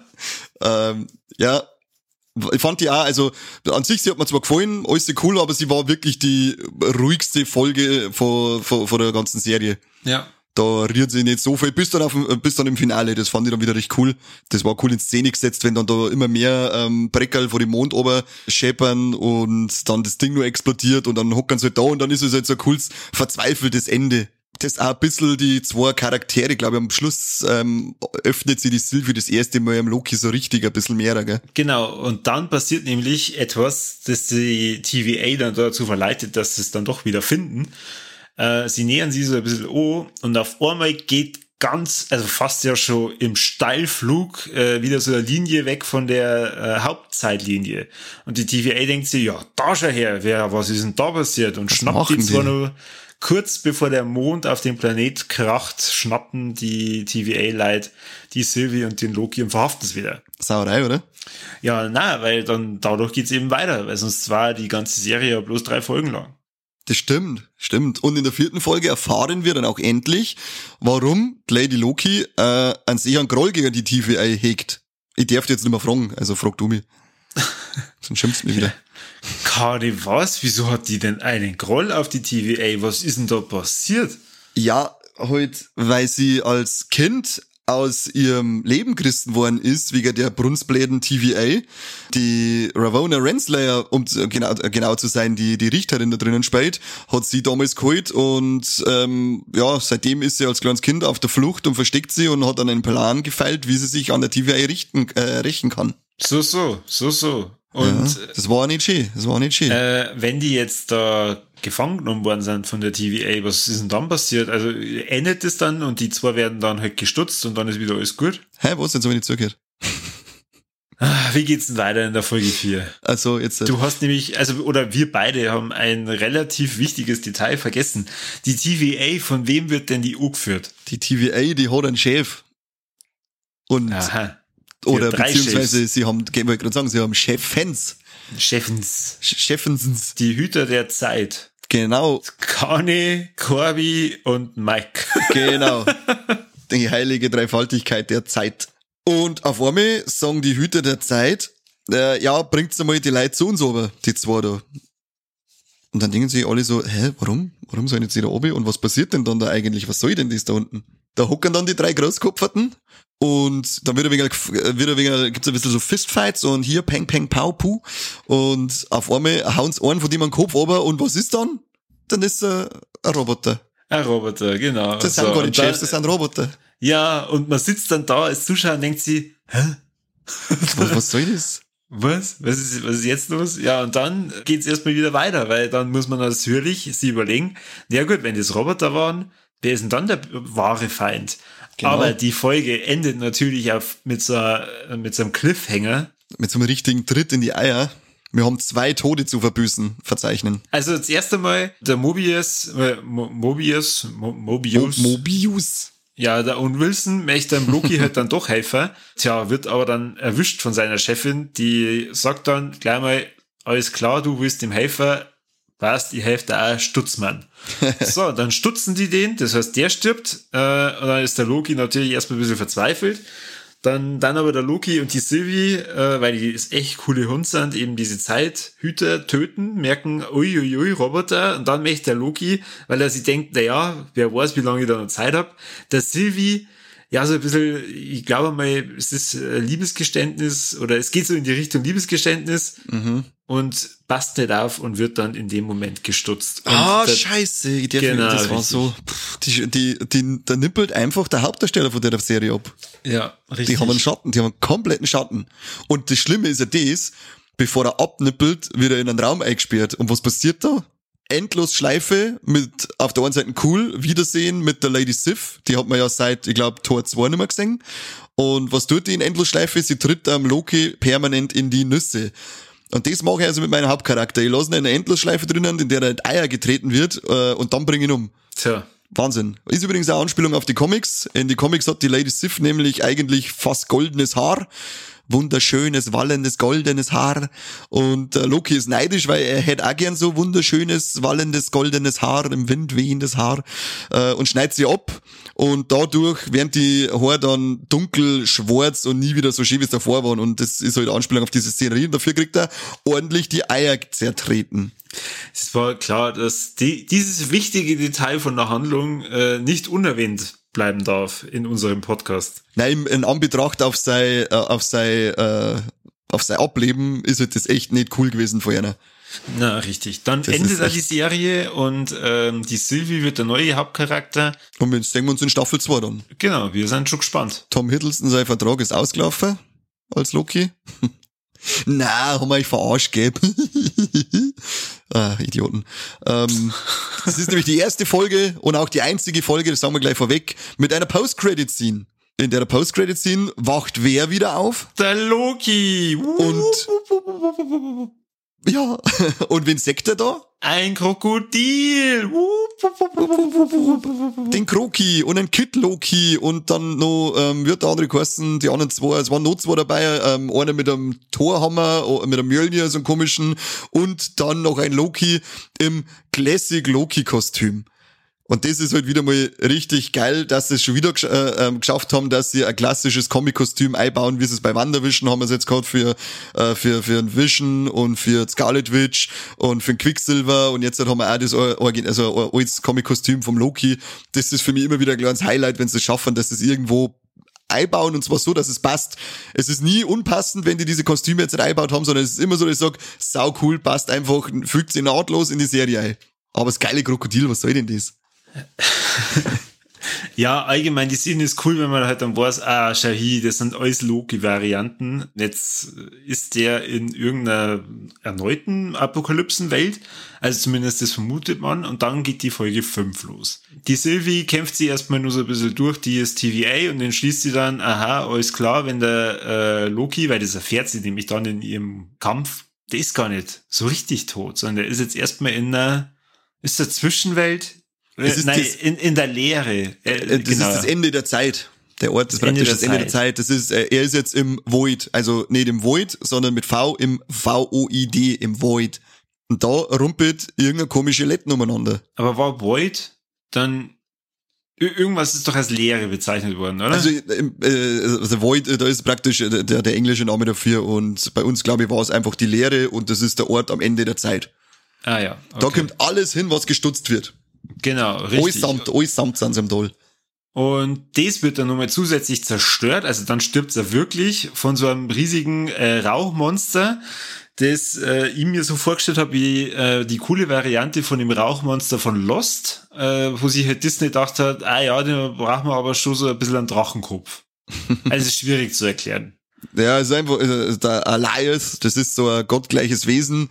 ähm, ja, ich fand die auch, also an sich, sie hat mir zwar gefallen, alles cool, aber sie war wirklich die ruhigste Folge von, von, von der ganzen Serie. Ja. Da rührt sie nicht so viel, bis dann, auf, bis dann im Finale. Das fand ich dann wieder recht cool. Das war cool in Szene gesetzt, wenn dann da immer mehr ähm, Breckerl vor dem Mond ober scheppern und dann das Ding nur explodiert und dann hockern sie halt da und dann ist es halt so ein cooles, verzweifeltes Ende. Das auch ein bisschen die zwei Charaktere, glaube ich, am Schluss ähm, öffnet sie die Sylvie das erste Mal am Loki so richtig ein bisschen mehr, gell? Genau, und dann passiert nämlich etwas, das die TVA dann dazu verleitet, dass sie es dann doch wieder finden. Äh, sie nähern sie so ein bisschen an und auf einmal geht ganz, also fast ja schon im Steilflug äh, wieder so eine Linie weg von der äh, Hauptzeitlinie. Und die TVA denkt sich, ja, da schau her, wer, was ist denn da passiert? Und Was schnappt die zwar nur kurz bevor der Mond auf den Planet kracht, schnappen die TVA-Leute die Sylvie und den Loki und verhaften es wieder. Sauerei, oder? Ja, na, weil dann dadurch geht's eben weiter, weil sonst war die ganze Serie ja bloß drei Folgen lang. Das stimmt, stimmt. Und in der vierten Folge erfahren wir dann auch endlich, warum Lady Loki äh, einen sicheren Groll gegen die TVA hegt. Ich darf dich jetzt nicht mehr fragen, also frag du mich. Sonst schimpfst du mich wieder. Kari, was? Wieso hat die denn einen Groll auf die TVA? Was ist denn da passiert? Ja, halt, weil sie als Kind aus ihrem Leben gerissen worden ist, wegen der Brunsbläden TVA, die Ravona Renslayer, um genau, genau zu sein, die die Richterin da drinnen spielt, hat sie damals geholt und ähm, ja, seitdem ist sie als kleines Kind auf der Flucht und versteckt sie und hat dann einen Plan gefeilt, wie sie sich an der TVA richten, äh, rächen kann. So, so, so, so. Und ja, das war nicht schön, das war nicht schön. äh, wenn die jetzt da gefangen genommen worden sind von der TVA, was ist denn dann passiert? Also endet es dann und die zwei werden dann halt gestutzt und dann ist wieder alles gut? Hä, was, jetzt habe ich nicht zugehört. Ah, Wie geht's denn weiter in der Folge 4? Also jetzt... äh, Du hast nämlich, also, oder wir beide haben ein relativ wichtiges Detail vergessen. Die TVA, von wem wird denn die U geführt? Die TVA, die hat einen Chef. Und, Aha. Oder beziehungsweise Chefs. sie haben, ich wollte gerade sagen, sie haben Chefens. Chefens. Ch- Chefensens. Die Hüter der Zeit. Genau, Kane, Corby und Mike. genau. die heilige Dreifaltigkeit der Zeit. Und auf einmal sagen die Hüter der Zeit, äh, ja, bringt's mal die Leute zu uns aber, die zwei da. Und dann denken sich alle so, hä, warum? Warum sollen jetzt die da oben? Und was passiert denn dann da eigentlich? Was soll denn das da unten? Da hocken dann die drei Großkopferten und dann wird ein wenig, wird ein wenig, gibt's ein bisschen so Fistfights und hier Peng Peng Pau Pu und auf einmal hauen's einen von dem den Kopf runter und was ist dann? Dann ist er ein Roboter. Ein Roboter, genau. Das sind So, gar nicht dann- Chefs, das sind Roboter. Ja, und man sitzt dann da als Zuschauer und denkt sich, hä? Was, was soll das? Was? Was ist, was ist jetzt los? Ja, und dann geht's erstmal wieder weiter, weil dann muss man natürlich sich überlegen, ja gut, wenn das Roboter waren, wer ist denn dann der wahre Feind? Genau. Aber die Folge endet natürlich auf, mit, so, mit so einem Cliffhanger. Mit so einem richtigen Tritt in die Eier. Wir haben zwei Tode zu verbüßen, verzeichnen. Also das erste Mal der Mobius, äh, Mo Mobius, Mo Mo Mobius, Mobius. ja, der Owen Wilson möchte dem Loki halt dann doch helfen. Tja, wird aber dann erwischt von seiner Chefin, die sagt dann gleich mal, alles klar, du willst ihm helfen, ich helfe dir auch, Stutzmann. so, dann stutzen die den, das heißt, der stirbt, äh, und dann ist der Loki natürlich erstmal ein bisschen verzweifelt. Dann, dann aber der Loki und die Sylvie, äh, weil die ist echt coole Hund sind, eben diese Zeithüter töten, merken, uiuiui, ui, Roboter, und dann möchte der Loki, weil er sich denkt, na ja, wer weiß, wie lange ich da noch Zeit hab, der Sylvie, ja, so ein bisschen, ich glaube mal, es ist äh, Liebesgeständnis, oder es geht so in die Richtung Liebesgeständnis, Mhm. und passt nicht auf und wird dann in dem Moment gestutzt. Ah, der- scheiße, ich darf Genau, nicht, das war so. Pff, die, die, die, da nippelt einfach der Hauptdarsteller von der Serie ab. Ja, richtig. Die haben einen Schatten, die haben einen kompletten Schatten. Und das Schlimme ist ja das, bevor er abnippelt, wird er in einen Raum eingesperrt. Und was passiert da? Endlos Schleife mit auf der einen Seite cool, Wiedersehen mit der Lady Sif, die hat man ja seit, ich glaube, Tor 2 nicht mehr gesehen. Und was tut die in Endlosschleife? Sie tritt am Loki permanent in die Nüsse. Und das mache ich also mit meinem Hauptcharakter. Ich lasse ihn in einer Endlosschleife drinnen, in der er in Eier getreten wird, äh, und dann bringe ich ihn um. Tja, Wahnsinn. Ist übrigens eine Anspielung auf die Comics. In die Comics hat die Lady Sif nämlich eigentlich fast goldenes Haar, wunderschönes, wallendes, goldenes Haar. Und äh, Loki ist neidisch, weil er hätte auch gern so wunderschönes, wallendes, goldenes Haar, im Wind wehendes Haar äh, und schneidet sie ab. Und dadurch werden die Haare dann dunkel, schwarz und nie wieder so schön, wie es davor waren. Und das ist halt Anspielung auf diese Szenerie. Und dafür kriegt er ordentlich die Eier zertreten. Es war klar, dass die, dieses wichtige Detail von der Handlung äh, nicht unerwähnt bleiben darf in unserem Podcast. Nein, in Anbetracht auf sein, äh, auf sein, äh, auf sein Ableben ist halt das echt nicht cool gewesen von einer. Na, richtig. Dann das endet da die Serie und ähm, die Sylvie wird der neue Hauptcharakter. Und jetzt sehen wir uns in Staffel 2 dann. Genau, wir sind schon gespannt. Tom Hiddleston, sein Vertrag ist ausgelaufen als Loki. Na, haben wir euch verarscht, gell? ah, Idioten. Ähm, das ist nämlich die erste Folge und auch die einzige Folge, das sagen wir gleich vorweg, mit einer Post-Credit-Scene. In der Post-Credit-Scene wacht wer wieder auf? Der Loki! Und ja, und wen sagt er da? Ein Krokodil! Den Kroki und ein Kid Loki und dann noch, ähm, wird der andere kosten, die anderen zwei, es waren noch zwei dabei, ähm, einer mit einem Torhammer, mit einem Mjölnir, so einem komischen, und dann noch ein Loki im Classic Loki Kostüm. Und das ist halt wieder mal richtig geil, dass sie es schon wieder gesch äh, ähm, geschafft haben, dass sie ein klassisches Comic-Kostüm einbauen, wie sie es bei Wandervision haben wir es jetzt gehabt für, äh, für, für ein Vision und für Scarlet Witch und für ein Quicksilver und jetzt haben wir auch das Origin, also altes Comic-Kostüm vom Loki. Das ist für mich immer wieder ein kleines Highlight, wenn sie es schaffen, dass es irgendwo einbauen und zwar so, dass es passt. Es ist nie unpassend, wenn die diese Kostüme jetzt reinbaut haben, sondern es ist immer so, dass ich sage, sau cool, passt einfach, fügt sich nahtlos in die Serie ein. Aber das geile Krokodil, was soll denn das? ja, allgemein, die Szene ist cool, wenn man halt dann weiß, ah, schau hier, das sind alles Loki-Varianten. Jetzt ist der in irgendeiner erneuten Apokalypsenwelt. Also zumindest das vermutet man. Und dann geht die Folge 5 los. Die Sylvie kämpft sie erstmal nur so ein bisschen durch die ist TVA und dann schließt sie dann, aha, alles klar, wenn der äh, Loki, weil das erfährt sie nämlich dann in ihrem Kampf, der ist gar nicht so richtig tot, sondern der ist jetzt erstmal in einer, ist der Zwischenwelt, Nein, das, in, in der Lehre. Äh, das genau. ist das Ende der Zeit. Der Ort ist praktisch Ende das Ende der Zeit. Das ist, äh, er ist jetzt im Void, also nicht im Void, sondern mit V im V-O-I-D, im Void. Und da rumpelt irgendeine komische Letten umeinander. Aber war Void dann Irgendwas ist doch als Leere bezeichnet worden, oder? Also, äh, also Void, äh, da ist praktisch äh, der, der englische Name dafür und bei uns, glaube ich, war es einfach die Leere und das ist der Ort am Ende der Zeit. Ah ja. Okay. Da kommt alles hin, was gestutzt wird. Genau, richtig. Allesamt, allesamt sind sie im Doll. Und das wird dann nochmal zusätzlich zerstört. Also dann stirbt er wirklich von so einem riesigen äh, Rauchmonster, das äh, ich mir so vorgestellt habe wie äh, die coole Variante von dem Rauchmonster von Lost, äh, wo sich halt Disney gedacht hat, ah ja, den brauchen wir aber schon so ein bisschen einen Drachenkopf. also schwierig zu erklären. Ja, es ist einfach äh, der Elias, das ist so ein gottgleiches Wesen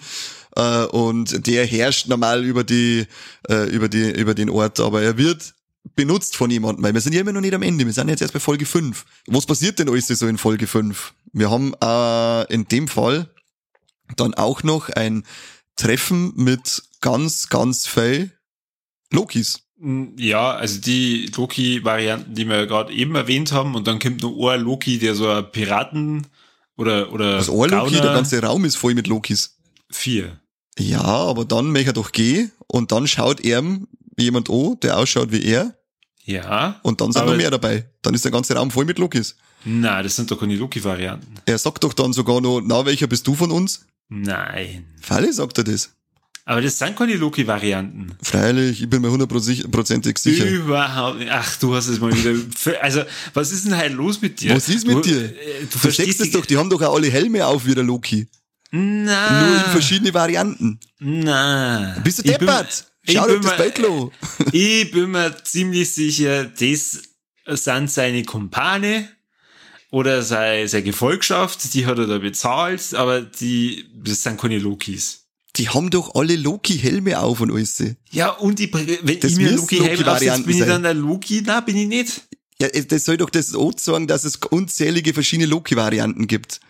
äh, und der herrscht normal über die, äh, über die, über den Ort, aber er wird benutzt von jemandem, weil wir sind ja immer noch nicht am Ende, wir sind jetzt erst bei Folge 5. Was passiert denn alles so in Folge 5? Wir haben äh, in dem Fall dann auch noch ein Treffen mit ganz, ganz viel Lokis. Mm, ja, also die Loki-Varianten, die wir gerade eben erwähnt haben, und dann kommt noch ein Loki, der so ein Piraten oder oder Das also Loki, der ganze Raum ist voll mit Lokis. Vier. Ja, aber dann möchte er doch gehen und dann schaut er jemand an, der ausschaut wie er. Ja. Und dann sind noch mehr dabei. Dann ist der ganze Raum voll mit Lokis. Nein, das sind doch keine Loki-Varianten. Er sagt doch dann sogar noch, na, welcher bist du von uns? Nein. Falle sagt er das. Aber das sind keine Loki-Varianten. Freilich, ich bin mir hundertprozentig sicher. Überhaupt nicht. Ach, du hast es mal wieder. Also, was ist denn halt los mit dir? Was ist mit du, dir? Äh, du, du verstehst es doch, die haben doch auch alle Helme auf wie der Loki. Na. Nur in verschiedene Varianten. Na. Bist du deppert? Schau dir das Bettlo. Ich bin mir ziemlich sicher, das sind seine Kumpane oder seine, seine Gefolgschaft, die hat er da bezahlt, aber die, das sind keine Lokis. Die haben doch alle Loki-Helme auf und alles. Ja, und ich, wenn das ich mir Loki-Helme Loki aufsetze, bin ich dann ein Loki? Na, bin ich nicht. Ja, das soll doch das auch sagen, dass es unzählige verschiedene Loki-Varianten gibt.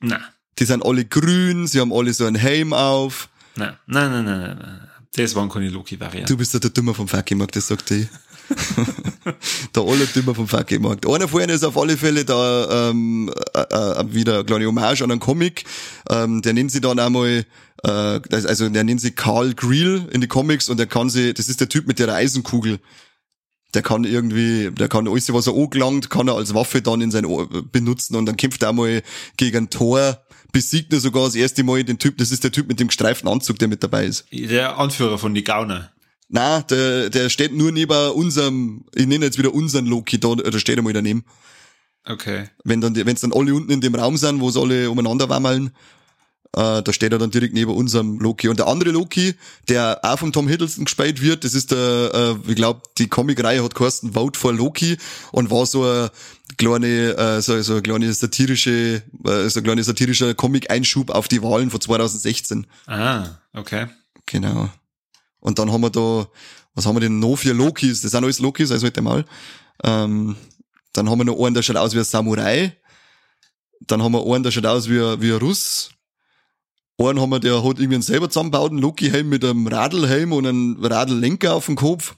Na. Die sind alle grün, sie haben alle so einen Helm auf. Nein, nein, nein, nein, nein. Das waren keine Loki-Varianten. Du bist ja der Dummer vom mag das sagt ich. der Allertümer vom VG-Markt. Einer von ihnen ist auf alle Fälle da ähm, äh, äh, wieder eine kleine Hommage an einen Comic. Ähm, der nennt sie dann einmal, äh, also der nennt sie Carl Greel in die Comics und der kann sie, das ist der Typ mit der Eisenkugel. Der kann irgendwie, der kann alles, was er angelangt, kann er als Waffe dann in sein Ohr benutzen und dann kämpft er einmal gegen Tor, besiegt er sogar das erste Mal den Typ, das ist der Typ mit dem gestreiften Anzug, der mit dabei ist. Der Anführer von die Gauner. Na, der, der steht nur neben unserem, ich nenne jetzt wieder unseren Loki, da, da steht er mal daneben. Okay. Wenn dann, wenn's dann alle unten in dem Raum sind, wo sie alle umeinander wammeln, äh, da steht er dann direkt neben unserem Loki. Und der andere Loki, der auch vom Tom Hiddleston gespielt wird, das ist der, äh, ich glaube, die Comicreihe hat geheißen Vote for Loki und war so eine kleine, äh, so, so eine kleine satirische, äh, so ein kleiner satirischer Comic-Einschub auf die Wahlen von 2016. Ah, okay. Genau. Und dann haben wir da, was haben wir denn noch für Lokis? Das sind alles Lokis, also heute mal. Ähm, dann haben wir noch einen, der schaut aus wie ein Samurai. Dann haben wir einen, der schaut aus wie, ein- wie ein Russ. Einen haben wir, der hat irgendwie einen selber zusammengebauten Loki-Helm mit einem Radlhelm und einem Radllenker auf dem Kopf.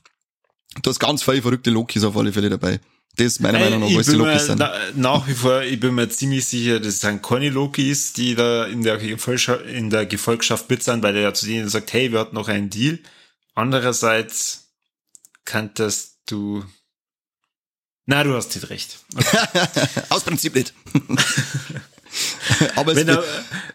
Da ist ganz viele verrückte Lokis auf alle Fälle dabei. Das meiner Meinung nach alles die Lokis sind. na, nach wie vor, ich bin mir ziemlich sicher, das sind keine Lokis, die da in der Gefolgschaft, in der Gefolgschaft mit sind, weil der ja zu denen sagt, hey, wir hatten noch einen Deal. Andererseits kanntest du, na, du hast nicht recht. Aus Prinzip nicht. Aber Wenn, der,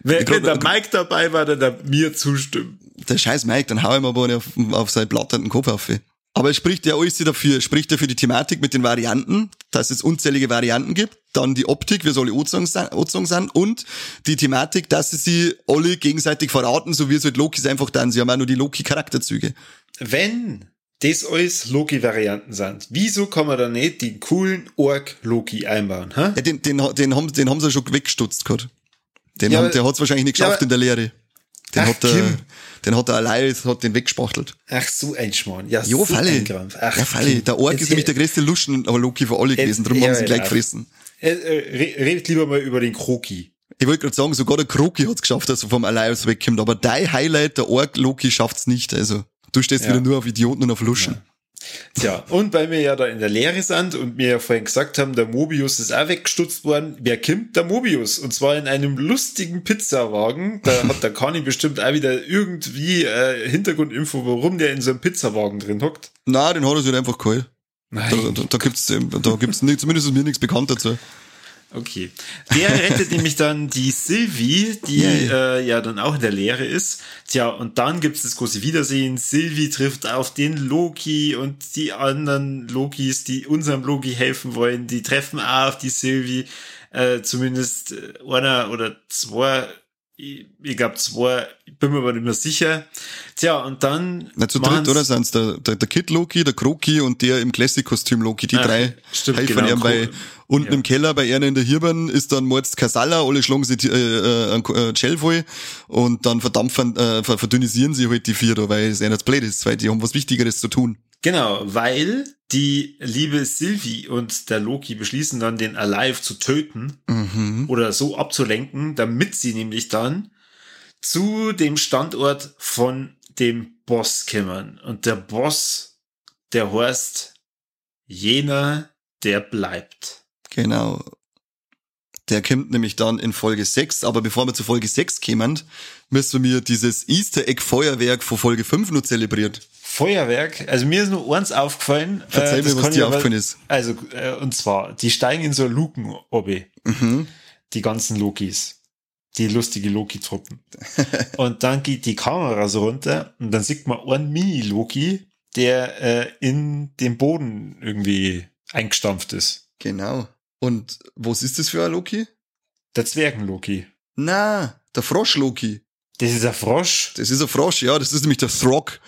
wenn, wenn der Mike dabei war, dann der mir zustimmen. der scheiß Mike, dann hau ich mir mal auf, auf seinen blatternden Kopf auf. Aber es spricht ja alles dafür, spricht ja für die Thematik mit den Varianten, dass es unzählige Varianten gibt, dann die Optik, wie sie alle angezogen sind und die Thematik, dass sie sie alle gegenseitig verraten, so wie es halt Lokis einfach dann, sie haben auch nur die Loki-Charakterzüge. Wenn das alles Loki-Varianten sind, wieso kann man da nicht den coolen Ork-Loki einbauen? Hä? Ja, den, den, den, haben, den haben sie schon weggestutzt gehabt. Den Ja, haben, der hat's wahrscheinlich nicht Ja, geschafft aber- in der Lehre. Den Ach, hat der, Kim. den hat der allein, hat den weggespachtelt. Ach, so ein Schmarrn. Ja, Jo, so Falle. ein Krampf. Ach, Ja, Falle. Der Ork jetzt ist nämlich der größte Luschen, aber Loki für alle gewesen, darum ja, haben sie ihn gleich ja. gefressen. Äh, äh, re- Redet lieber mal über den Kroki. Ich wollte gerade sagen, sogar der Kroki hat's geschafft, dass er vom Alliance wegkommt, aber dein Highlight, der Ork Loki, schafft's nicht. Also, du stehst Ja. wieder nur auf Idioten und auf Luschen. Tja, und weil wir ja da in der Lehre sind und mir ja vorhin gesagt haben, der Mobius ist auch weggestutzt worden, wer kommt? Der Mobius. Und zwar in einem lustigen Pizzawagen. Da hat der Kani bestimmt auch wieder irgendwie äh, Hintergrundinfo, warum der in so einem Pizzawagen drin hockt. Na, den hat er sich einfach geholt. Da, Nein. da, da gibt's, ähm, da gibt's nicht, zumindest ist mir nichts bekannt dazu. Okay. Der rettet nämlich dann die Sylvie, die äh, ja dann auch in der Lehre ist. Tja, und dann gibt's das große Wiedersehen. Sylvie trifft auf den Loki und die anderen Lokis, die unserem Loki helfen wollen, die treffen auch auf die Sylvie. Äh, zumindest äh, einer oder zwei, ich, ich glaube zwei, ich bin mir aber nicht mehr sicher. Tja, und dann. Na, zu dritt, oder? Sind's der, der, der Kid Loki, der Kroki und der im Classic-Kostüm Loki. Die Ach, drei stimmt, helfen genau, bei, unten ja. im Keller bei einer in der Hirben ist dann Mords Kasala, alle schlagen sie äh, äh, ein äh, Gel voll und dann verdampfen, äh, ver- verdünnisieren sie halt die vier da, weil es einer zu blöd ist, weil die haben was Wichtigeres zu tun. Genau, weil die liebe Sylvie und der Loki beschließen dann, den Alive zu töten Mhm. oder so abzulenken, damit sie nämlich dann zu dem Standort von dem Boss kommen. Und der Boss, der heißt jener, der bleibt. Genau. Der kommt nämlich dann in Folge 6, aber bevor wir zu Folge 6 kommen, müssen wir dieses Easter Egg Feuerwerk von Folge 5 noch zelebrieren. Feuerwerk, also mir ist nur eins aufgefallen. Verzeih äh, mir, was dir aufgefallen ist. Also, äh, und zwar, die steigen in so Luken, obi. Mhm. die ganzen Lokis. Die lustige Loki-Truppen. und dann geht die Kamera so runter und dann sieht man einen Mini-Loki, der äh, in den Boden irgendwie eingestampft ist. Genau. Und was ist das für ein Loki? Der Zwergen-Loki. Na, der Frosch-Loki. Das ist ein Frosch. Das ist ein Frosch, ja, das ist nämlich der Throg.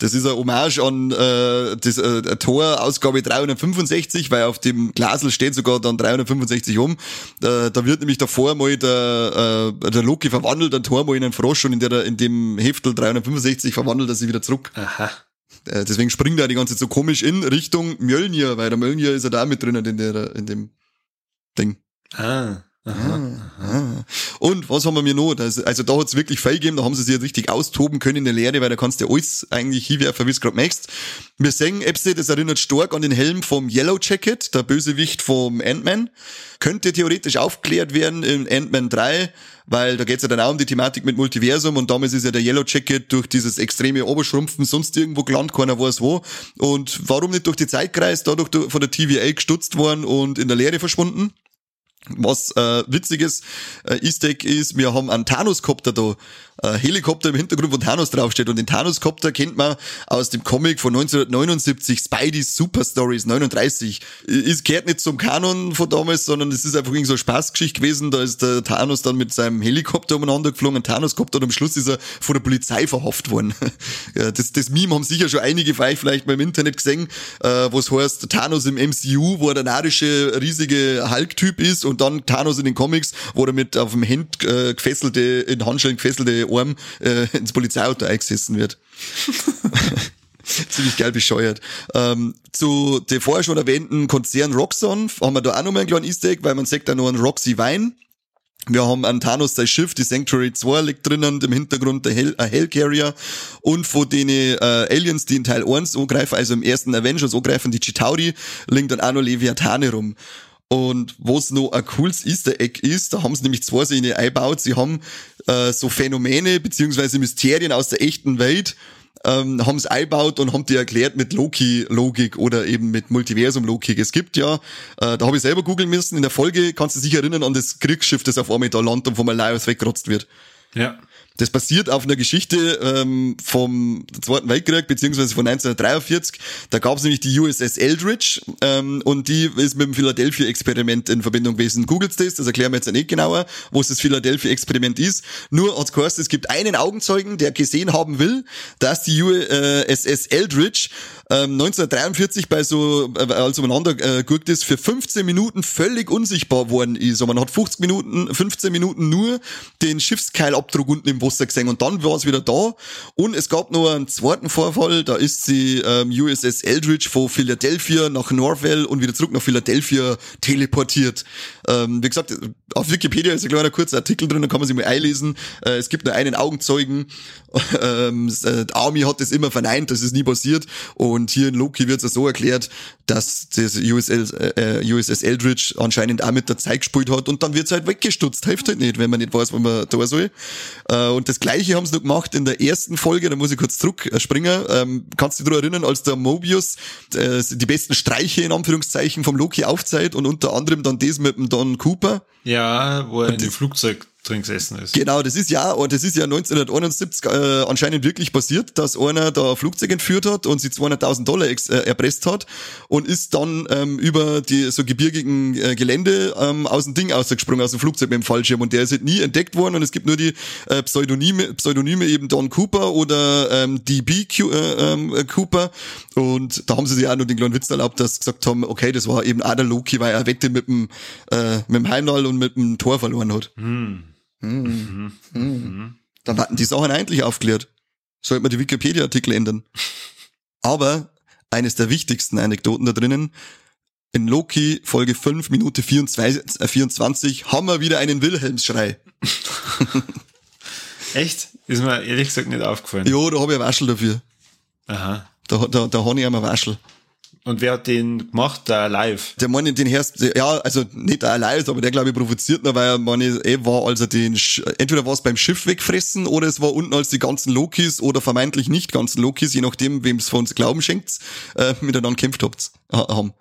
Das ist ein Hommage an äh, das äh, Tor Ausgabe 365, weil auf dem Glasel steht sogar dann 365 um. Äh, da wird nämlich davor mal der, äh, der Loki verwandelt, ein Tor mal in einen Frosch und in, der, in dem Heftel 365 verwandelt er sich wieder zurück. Aha. Äh, deswegen springt er die ganze Zeit so komisch in Richtung Mjölnir, weil der Mjölnir ist ja da mit drinnen in, der, in dem Ding. Ah. Aha, Und was haben wir mir noch? Das, also da hat's wirklich Fall gegeben, da haben sie sich richtig austoben können in der Lehre, weil da kannst du alles eigentlich hinwerfen, wie es gerade möchtest. Wir sehen, Epsi, das erinnert stark an den Helm vom Yellow Jacket, der Bösewicht vom Ant-Man. Könnte theoretisch aufklärt werden in Ant-Man 3, weil da geht's ja dann auch um die Thematik mit Multiversum und damals ist ja der Yellow Jacket durch dieses extreme Oberschrumpfen sonst irgendwo gelandet, keiner weiß wo. Und warum nicht durch die Zeit gereist, dadurch von der TVA gestutzt worden und in der Leere verschwunden? Was äh, witziges äh, Easter Egg ist, wir haben einen Thanos-Copter da, äh, Helikopter im Hintergrund, wo Thanos draufsteht. Und den Thanos-Copter kennt man aus dem Comic von 1979, Spidey's Super Stories 39. Ist gehört nicht zum Kanon von damals, sondern es ist einfach irgendwie so eine Spaßgeschichte gewesen. Da ist der Thanos dann mit seinem Helikopter umeinander geflogen, Thanos-Copter und am Schluss ist er von der Polizei verhaftet worden. ja, das, das Meme haben sicher schon einige von euch vielleicht mal im Internet gesehen, äh, was heißt Thanos im MCU, wo er der narische riesige Hulk-Typ ist und dann Thanos in den Comics, wo er mit auf dem Hand äh, gefesselte, in Handschellen gefesselte Arm äh, ins Polizeiauto eingesessen wird. Ziemlich geil bescheuert. Ähm, zu der vorher schon erwähnten Konzern Roxxon haben wir da auch nochmal einen kleinen Easter Egg, weil man sagt da nur einen Roxy Wein. Wir haben an Thanos sein Schiff, die Sanctuary 2 liegt drinnen, im Hintergrund der Hell, Hellcarrier und von den äh, Aliens, die in Teil 1 angreifen, also im ersten Avengers angreifen, die Chitauri, liegt dann auch noch Leviathane rum. Und was noch ein cooles Easter Egg ist, da haben sie nämlich zwei Szenen eingebaut. Sie haben äh, so Phänomene beziehungsweise Mysterien aus der echten Welt ähm, haben es eingebaut und haben die erklärt mit Loki-Logik oder eben mit Multiversum-Logik. Es gibt ja, äh, da habe ich selber googeln müssen, in der Folge kannst du dich erinnern an das Kriegsschiff, das auf einmal da landet und vom Elias weggerotzt wird. Ja. Das basiert auf einer Geschichte ähm, vom Zweiten Weltkrieg, beziehungsweise von 1943. Da gab es nämlich die USS Eldridge ähm, und die ist mit dem Philadelphia-Experiment in Verbindung gewesen. Googelt das, das erklären wir jetzt nicht genauer, wo es das Philadelphia-Experiment ist. Nur als Kurs, es gibt einen Augenzeugen, der gesehen haben will, dass die USS Eldridge ähm, 1943 bei so, äh, als umeinander äh, geguckt ist, für 15 Minuten völlig unsichtbar worden ist. Und man hat 50 Minuten, 15 Minuten nur den Schiffskeilabdruck unten im Wasser gesehen und dann war es wieder da. Und es gab noch einen zweiten Vorfall, da ist sie ähm, USS Eldridge von Philadelphia nach Norwell und wieder zurück nach Philadelphia teleportiert. Ähm, wie gesagt, auf Wikipedia ist ein kleiner kurzer Artikel drin, da kann man sich mal einlesen. Äh, es gibt nur einen Augenzeugen. Ähm, äh, Army hat das immer verneint, das ist nie passiert. Und hier in Loki wird es so erklärt, dass das USS, äh, USS Eldridge anscheinend auch mit der Zeit gespielt hat und dann wird es halt weggestutzt. Hilft halt nicht, wenn man nicht weiß, wo man da soll. Äh, und das gleiche haben sie noch gemacht in der ersten Folge, da muss ich kurz zurückspringen. Ähm, kannst du dich daran erinnern, als der Mobius die besten Streiche in Anführungszeichen vom Loki aufzeigt und unter anderem dann das mit dem Don Cooper? Ja, wo er in dem Flugzeug drin gesessen ist. Genau, das ist ja, und das ist ja 1971 äh, anscheinend wirklich passiert, dass einer da ein Flugzeug entführt hat und sie 200.000 Dollar ex, äh, erpresst hat und ist dann ähm, über die so gebirgigen äh, Gelände ähm, aus dem Ding ausgesprungen, aus dem Flugzeug mit dem Fallschirm und der ist halt nie entdeckt worden und es gibt nur die äh, Pseudonyme, Pseudonyme eben Don Cooper oder ähm, DB Q, äh, ähm, Cooper und da haben sie sich auch noch den kleinen Witz erlaubt, dass sie gesagt haben, okay, das war eben auch der Loki, weil er Wette mit dem, äh, mit dem Heimnall und mit dem Tor verloren hat. Hm. Mhm. Mhm. Dann hatten die Sachen eigentlich aufklärt. Sollte man die Wikipedia-Artikel ändern. Aber eines der wichtigsten Anekdoten da drinnen, in Loki Folge 5 Minute 24, äh 24 haben wir wieder einen Wilhelmsschrei. Echt? Ist mir ehrlich gesagt nicht aufgefallen. Jo, da habe ich ein Waschel dafür. Aha. Da, da, da habe ich einmal Waschel. Und wer hat den gemacht? Da live? Der Mann, den Herst, ja, also nicht der live, aber der glaube ich provoziert noch, weil er Mann eh war, als er den, Sch entweder war es beim Schiff wegfressen oder es war unten als die ganzen Lokis oder vermeintlich nicht ganzen Lokis, je nachdem, wem es von uns Glauben schenkt, äh, miteinander kämpft habt, haben.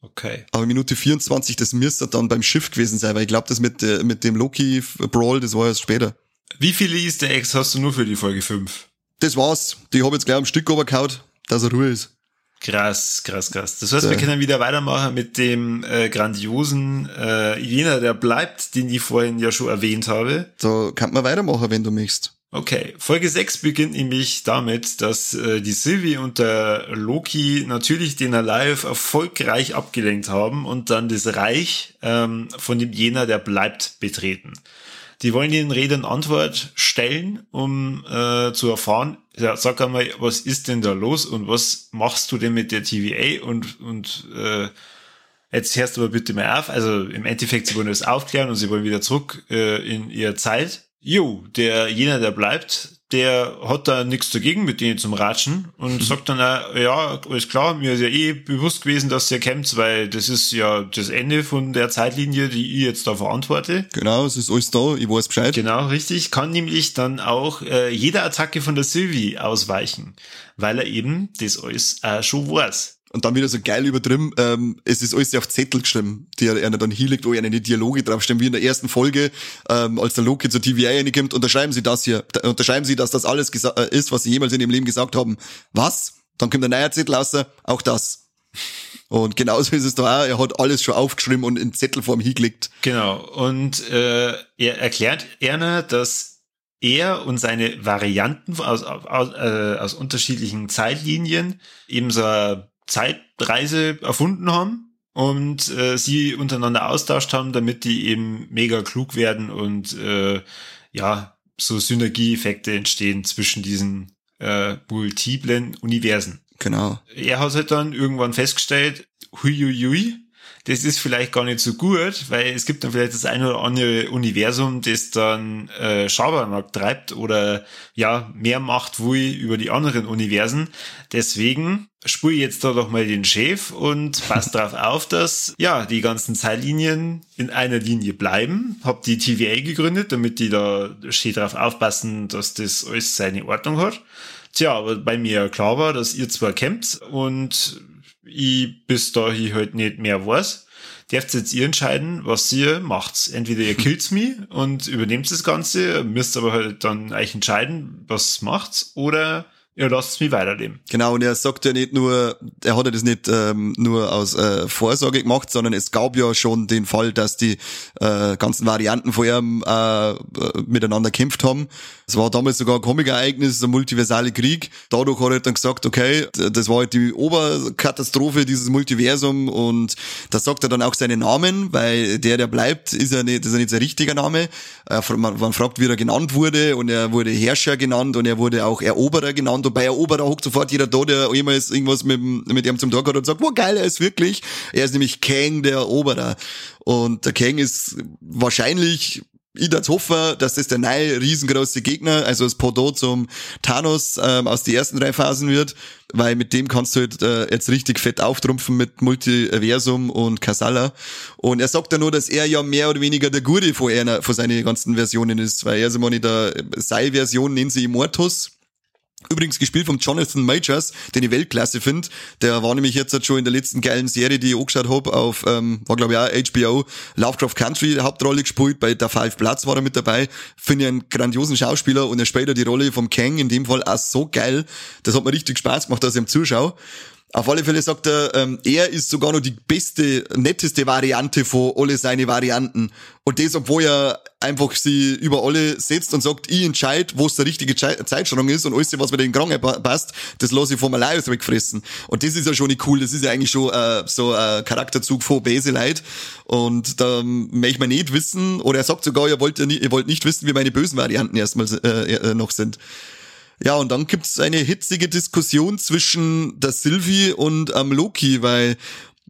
Okay. Aber Minute 24, das müsste dann beim Schiff gewesen sein, weil ich glaube, das mit, äh, mit dem Loki-Brawl, das war erst später. Wie viele Easter Eggs hast du nur für die Folge 5? Das war's. Die habe jetzt gleich am Stück übergehaut, dass er Ruhe ist. Krass, krass, krass. Das heißt, Ja. wir können wieder weitermachen mit dem äh, grandiosen äh, jener, der bleibt, den ich vorhin ja schon erwähnt habe. Da kann man weitermachen, wenn du möchtest. Okay, Folge 6 beginnt nämlich damit, dass äh, die Sylvie und der Loki natürlich den Alive erfolgreich abgelenkt haben und dann das Reich ähm, von dem Jener, der bleibt, betreten. Die wollen den Rädern Antwort stellen, um äh, zu erfahren, ja, sag einmal, was ist denn da los und was machst du denn mit der TVA und, und äh, jetzt hörst du aber bitte mal auf. Also im Endeffekt, sie wollen das aufklären und sie wollen wieder zurück äh, in ihre Zeit. Jo, der jener, der bleibt, der hat da nichts dagegen mit denen zum Ratschen und mhm. sagt dann, auch, ja, alles klar, mir ist ja eh bewusst gewesen, dass ihr kämpft, weil das ist ja das Ende von der Zeitlinie, die ich jetzt da verantworte. Genau, es ist alles da, ich weiß Bescheid. Genau, richtig. Kann nämlich dann auch äh, jeder Attacke von der Sylvie ausweichen, weil er eben das alles äh, schon weiß. Und dann wieder so geil übertrieben, ähm, es ist alles auf Zettel geschrieben, die er, dann hinlegt, wo er eine Dialoge draufstehen, wie in der ersten Folge, ähm, als der Loki zur TVA reinkommt, unterschreiben Sie das hier, unterschreiben Sie, dass das alles äh, ist, was Sie jemals in Ihrem Leben gesagt haben. Was? Dann kommt ein neuer Zettel raus, auch das. Und genauso ist es da auch, er hat alles schon aufgeschrieben und in Zettelform hingelegt. Genau, und äh, er erklärt Erna, dass er und seine Varianten aus, aus, äh, aus unterschiedlichen Zeitlinien eben so Zeitreise erfunden haben und äh, sie untereinander austauscht haben, damit die eben mega klug werden und äh, ja, so Synergieeffekte entstehen zwischen diesen äh, multiplen Universen. Genau. Er hat halt dann irgendwann festgestellt, huiuiui, das ist vielleicht gar nicht so gut, weil es gibt dann vielleicht das eine oder andere Universum, das dann äh, Schabernack treibt oder ja, mehr macht wohl über die anderen Universen. Deswegen spur jetzt da doch mal den Chef und passt darauf auf, dass ja die ganzen Zeitlinien in einer Linie bleiben. Hab die TVA gegründet, damit die da steht darauf aufpassen, dass das alles seine Ordnung hat. Tja, aber bei mir klar war, dass ihr zwar kämpft und ich bis dahin halt nicht mehr weiß, dürft jetzt ihr entscheiden, was ihr macht. Entweder ihr killt's mich und übernehmt das Ganze, müsst aber halt dann euch entscheiden, was macht's, oder ihr lasst mich weiterleben. Genau, und er sagt ja nicht nur, er hat ja das nicht ähm, nur aus äh, Vorsorge gemacht, sondern es gab ja schon den Fall, dass die äh, ganzen Varianten von ihm äh, miteinander kämpft haben. Es war damals sogar ein Comic-Ereignis, ein multiversale Krieg. Dadurch hat er dann gesagt, okay, das war halt die Oberkatastrophe, dieses Multiversum und da sagt er dann auch seinen Namen, weil der, der bleibt, ist ja nicht, ist ja nicht sein richtiger Name. Äh, man, man fragt, wie er genannt wurde und er wurde Herrscher genannt und er wurde auch Eroberer genannt und bei Eroberer hockt sofort jeder da, der jemals irgendwas mit, mit ihm zum Tag hat und sagt, wow, geil, er ist wirklich. Er ist nämlich Kang, der Eroberer. Und der Kang ist wahrscheinlich ich darf hoffen, dass das der neue riesengroße Gegner, also das Podo zum Thanos ähm, aus den ersten drei Phasen wird, weil mit dem kannst du halt, äh, jetzt richtig fett auftrumpfen mit Multiversum und Kasala. Und er sagt ja nur, dass er ja mehr oder weniger der Gute von, einer, von seinen ganzen Versionen ist, weil er ist immer nicht der Sei-Version, nennen sie Immortus Übrigens gespielt von Jonathan Majors, den ich Weltklasse finde. Der war nämlich jetzt schon in der letzten geilen Serie, die ich angeschaut habe, auf, ähm, war glaube ich auch HBO, Lovecraft Country Hauptrolle gespielt, bei der Five Platz war er mit dabei. Finde ich einen grandiosen Schauspieler und er spielt ja die Rolle vom Kang in dem Fall auch so geil. Das hat mir richtig Spaß gemacht, dass ich ihm zuschaue. Auf alle Fälle sagt er, ähm, er ist sogar noch die beste, netteste Variante von alle seine Varianten. Und das, obwohl er einfach sie über alle setzt und sagt, ich entscheide, wo es der richtige Zeitstrang ist und alles, was mit den Kranken passt, das lasse ich von mir aus wegfressen. Und das ist ja schon nicht cool. Das ist ja eigentlich schon äh, so ein Charakterzug von Base Leid. Und da möchte man nicht wissen, oder er sagt sogar, ihr wollt, ihr wollt nicht wissen, wie meine bösen Varianten erstmal äh, äh, noch sind. Ja, und dann gibt's eine hitzige Diskussion zwischen der Sylvie und ähm, Loki, weil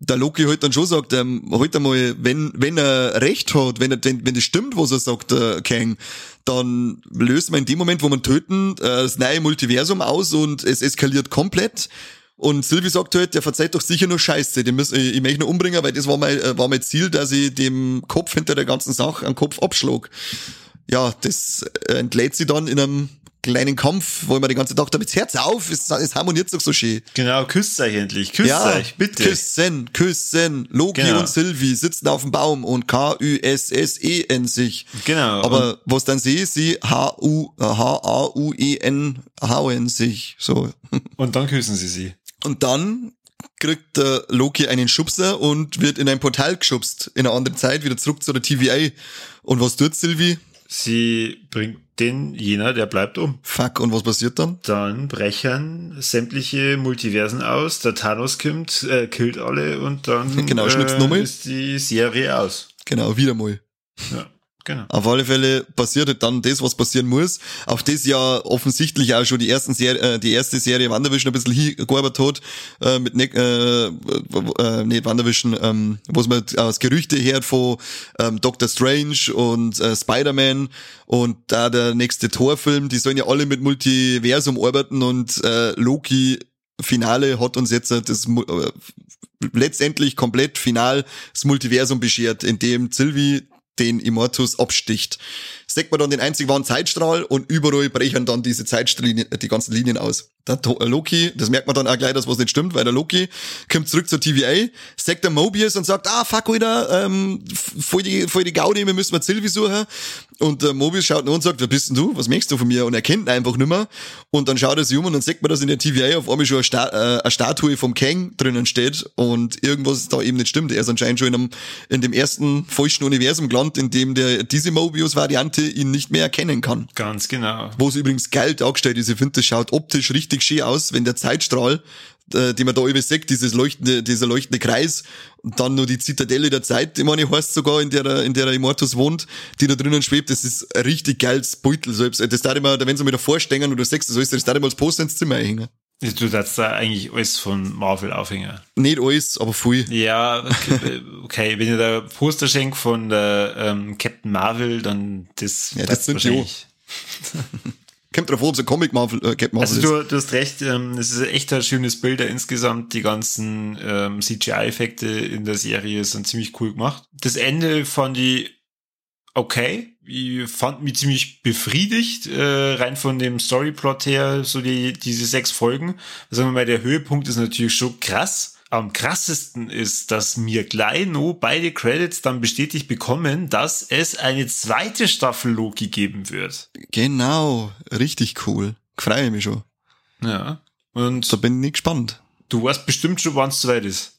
der Loki halt dann schon sagt, ähm, halt einmal, wenn, wenn er recht hat, wenn er, wenn, wenn das stimmt, was er sagt, der Kang, dann löst man in dem Moment, wo man töten, äh, das neue Multiversum aus und es eskaliert komplett. Und Sylvie sagt halt, der verzeiht doch sicher nur Scheiße, den müssen, ich, ich möchte nur umbringen, weil das war mein, äh, war mein Ziel, dass ich dem Kopf hinter der ganzen Sache einen Kopf abschlag. Ja, das entlädt sie dann in einem kleinen Kampf, wo ich mir die ganze Zeit dachte, jetzt auf, es, es harmoniert doch so schön. Genau, küsst euch endlich, küsst ja, euch, bitte. Küssen, küssen. Loki genau. und Sylvie sitzen auf dem Baum und K-U-S-S-E-N sich. Genau. Aber und was dann sehe, sie H-U-H-A-U-E-N hauen sich, so. Und dann küssen sie sie. Und dann kriegt der Loki einen Schubser und wird in ein Portal geschubst, in einer anderen Zeit, wieder zurück zu der TVA. Und was tut Sylvie? Sie bringt den jener, der bleibt um. Fuck, und was passiert dann? Dann brechen sämtliche Multiversen aus, der Thanos kommt, äh, killt alle und dann genau, äh, ist die Serie aus. Genau, wieder mal. Ja. Genau. Auf alle Fälle passiert halt dann das, was passieren muss. Auf das ja offensichtlich auch schon die ersten Serie, äh, die erste Serie Wandervision ein bisschen hingearbeitet hat, äh, mit ne äh, äh, nicht Wandervision, ähm, was man aus Gerüchte hört von ähm, Doctor Strange und äh, Spider-Man und da der nächste Torfilm, die sollen ja alle mit Multiversum arbeiten und äh, Loki Finale hat uns jetzt das äh, letztendlich komplett final das Multiversum beschert, in dem Sylvie den Immortus absticht. Sagt man dann den einzig wahren Zeitstrahl und überall brechen dann diese Zeitstrahlen, die ganzen Linien aus. Der äh, Loki, das merkt man dann auch gleich, dass was nicht stimmt, weil der Loki kommt zurück zur TVA, sagt der Mobius und sagt, ah, fuck, Alter, ähm, voll die, voll die Gaudi, wir müssen mal Sylvie suchen. Und der Mobius schaut nur und sagt, wer bist denn du? Was möchtest du von mir? Und er kennt ihn einfach nimmer. Und dann schaut er sich um und dann sagt man, dass in der TVA auf einmal schon eine, Sta äh, eine Statue vom Kang drinnen steht und irgendwas da eben nicht stimmt. Er ist anscheinend schon in, einem, in dem ersten falschen Universum gelandet, in dem der, diese Mobius-Variante ihn nicht mehr erkennen kann. Ganz genau. Wo es übrigens geil dargestellt ist. Ich finde, das schaut optisch richtig schön aus, wenn der Zeitstrahl äh, die man da über sagt, dieses leuchtende, dieser leuchtende Kreis und dann nur die Zitadelle der Zeit, die meine heißt sogar, in der, in der Immortus wohnt, die da drinnen schwebt, das ist ein richtig geiles Beutel, selbst, das da immer, wenn sie mir davor stehen und du sagst, das ist, das da immer als Poster ins Zimmer hängen. Du darfst da eigentlich alles von Marvel aufhängen. Nicht alles, aber viel. Ja, okay, okay. wenn ihr da Poster schenkt von der ähm, Captain Marvel, dann das, ja, das sind wahrscheinlich. Kommt drauf an, ein Comic Marvel, äh, Captain Marvel Also du, du hast recht, ähm, es ist echt ein schönes Bild insgesamt. Die ganzen ähm, CGI-Effekte in der Serie sind ziemlich cool gemacht. Das Ende fand ich okay. Ich fand mich ziemlich befriedigt, äh, rein von dem Storyplot her, so die, diese sechs Folgen. Sagen wir mal, der Höhepunkt ist natürlich schon krass am krassesten ist, dass mir gleich noch beide Credits dann bestätigt bekommen, dass es eine zweite Staffel Loki geben wird. Genau, richtig cool. Freue mich schon. Ja. Und da bin ich gespannt. Du weißt bestimmt schon, wann es soweit ist.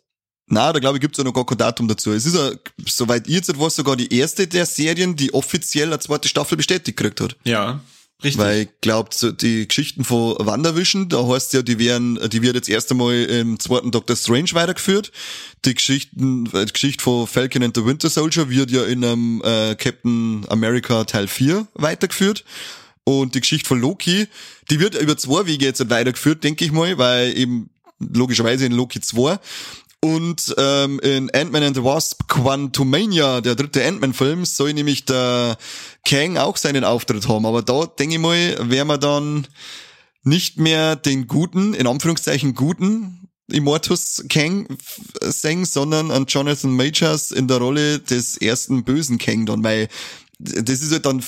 Na, da glaube ich, gibt's ja noch gar kein Datum dazu. Es ist ja, soweit ihr jetzt war, sogar die erste der Serien, die offiziell eine zweite Staffel bestätigt gekriegt hat. Ja. Richtig. Weil ich glaube, so die Geschichten von Wanderwischen, da heißt ja, die werden, die wird jetzt erst einmal im zweiten Doctor Strange weitergeführt. Die Geschichten, äh, die Geschichte von Falcon and the Winter Soldier wird ja in einem äh, Captain America Teil 4 weitergeführt. Und die Geschichte von Loki, die wird über zwei Wege jetzt weitergeführt, denke ich mal, weil eben logischerweise in Loki 2 und ähm, in Ant-Man and the Wasp Quantumania, der dritte Ant-Man-Film, soll nämlich der Kang auch seinen Auftritt haben. Aber da, denke ich mal, werden wir dann nicht mehr den guten, in Anführungszeichen guten Immortus Kang singen, sondern an Jonathan Majors in der Rolle des ersten bösen Kang dann, weil das ist halt dann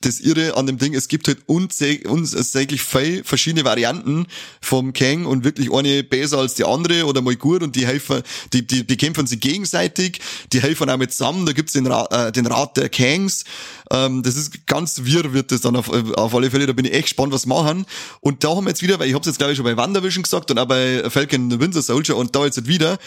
das Irre an dem Ding. Es gibt halt unsäglich viele verschiedene Varianten vom Kang und wirklich eine besser als die andere oder mal gut und die helfen, die, die bekämpfen sich gegenseitig, die helfen auch mit zusammen. Da gibt's den, Rat, äh, den Rat der Kangs. Ähm, das ist ganz wirr wird das dann auf, auf alle Fälle. Da bin ich echt gespannt, was machen. Und da haben wir jetzt wieder, weil ich habe jetzt glaube ich schon bei Wandervision gesagt und auch bei Falcon Winter Soldier und da jetzt halt wieder,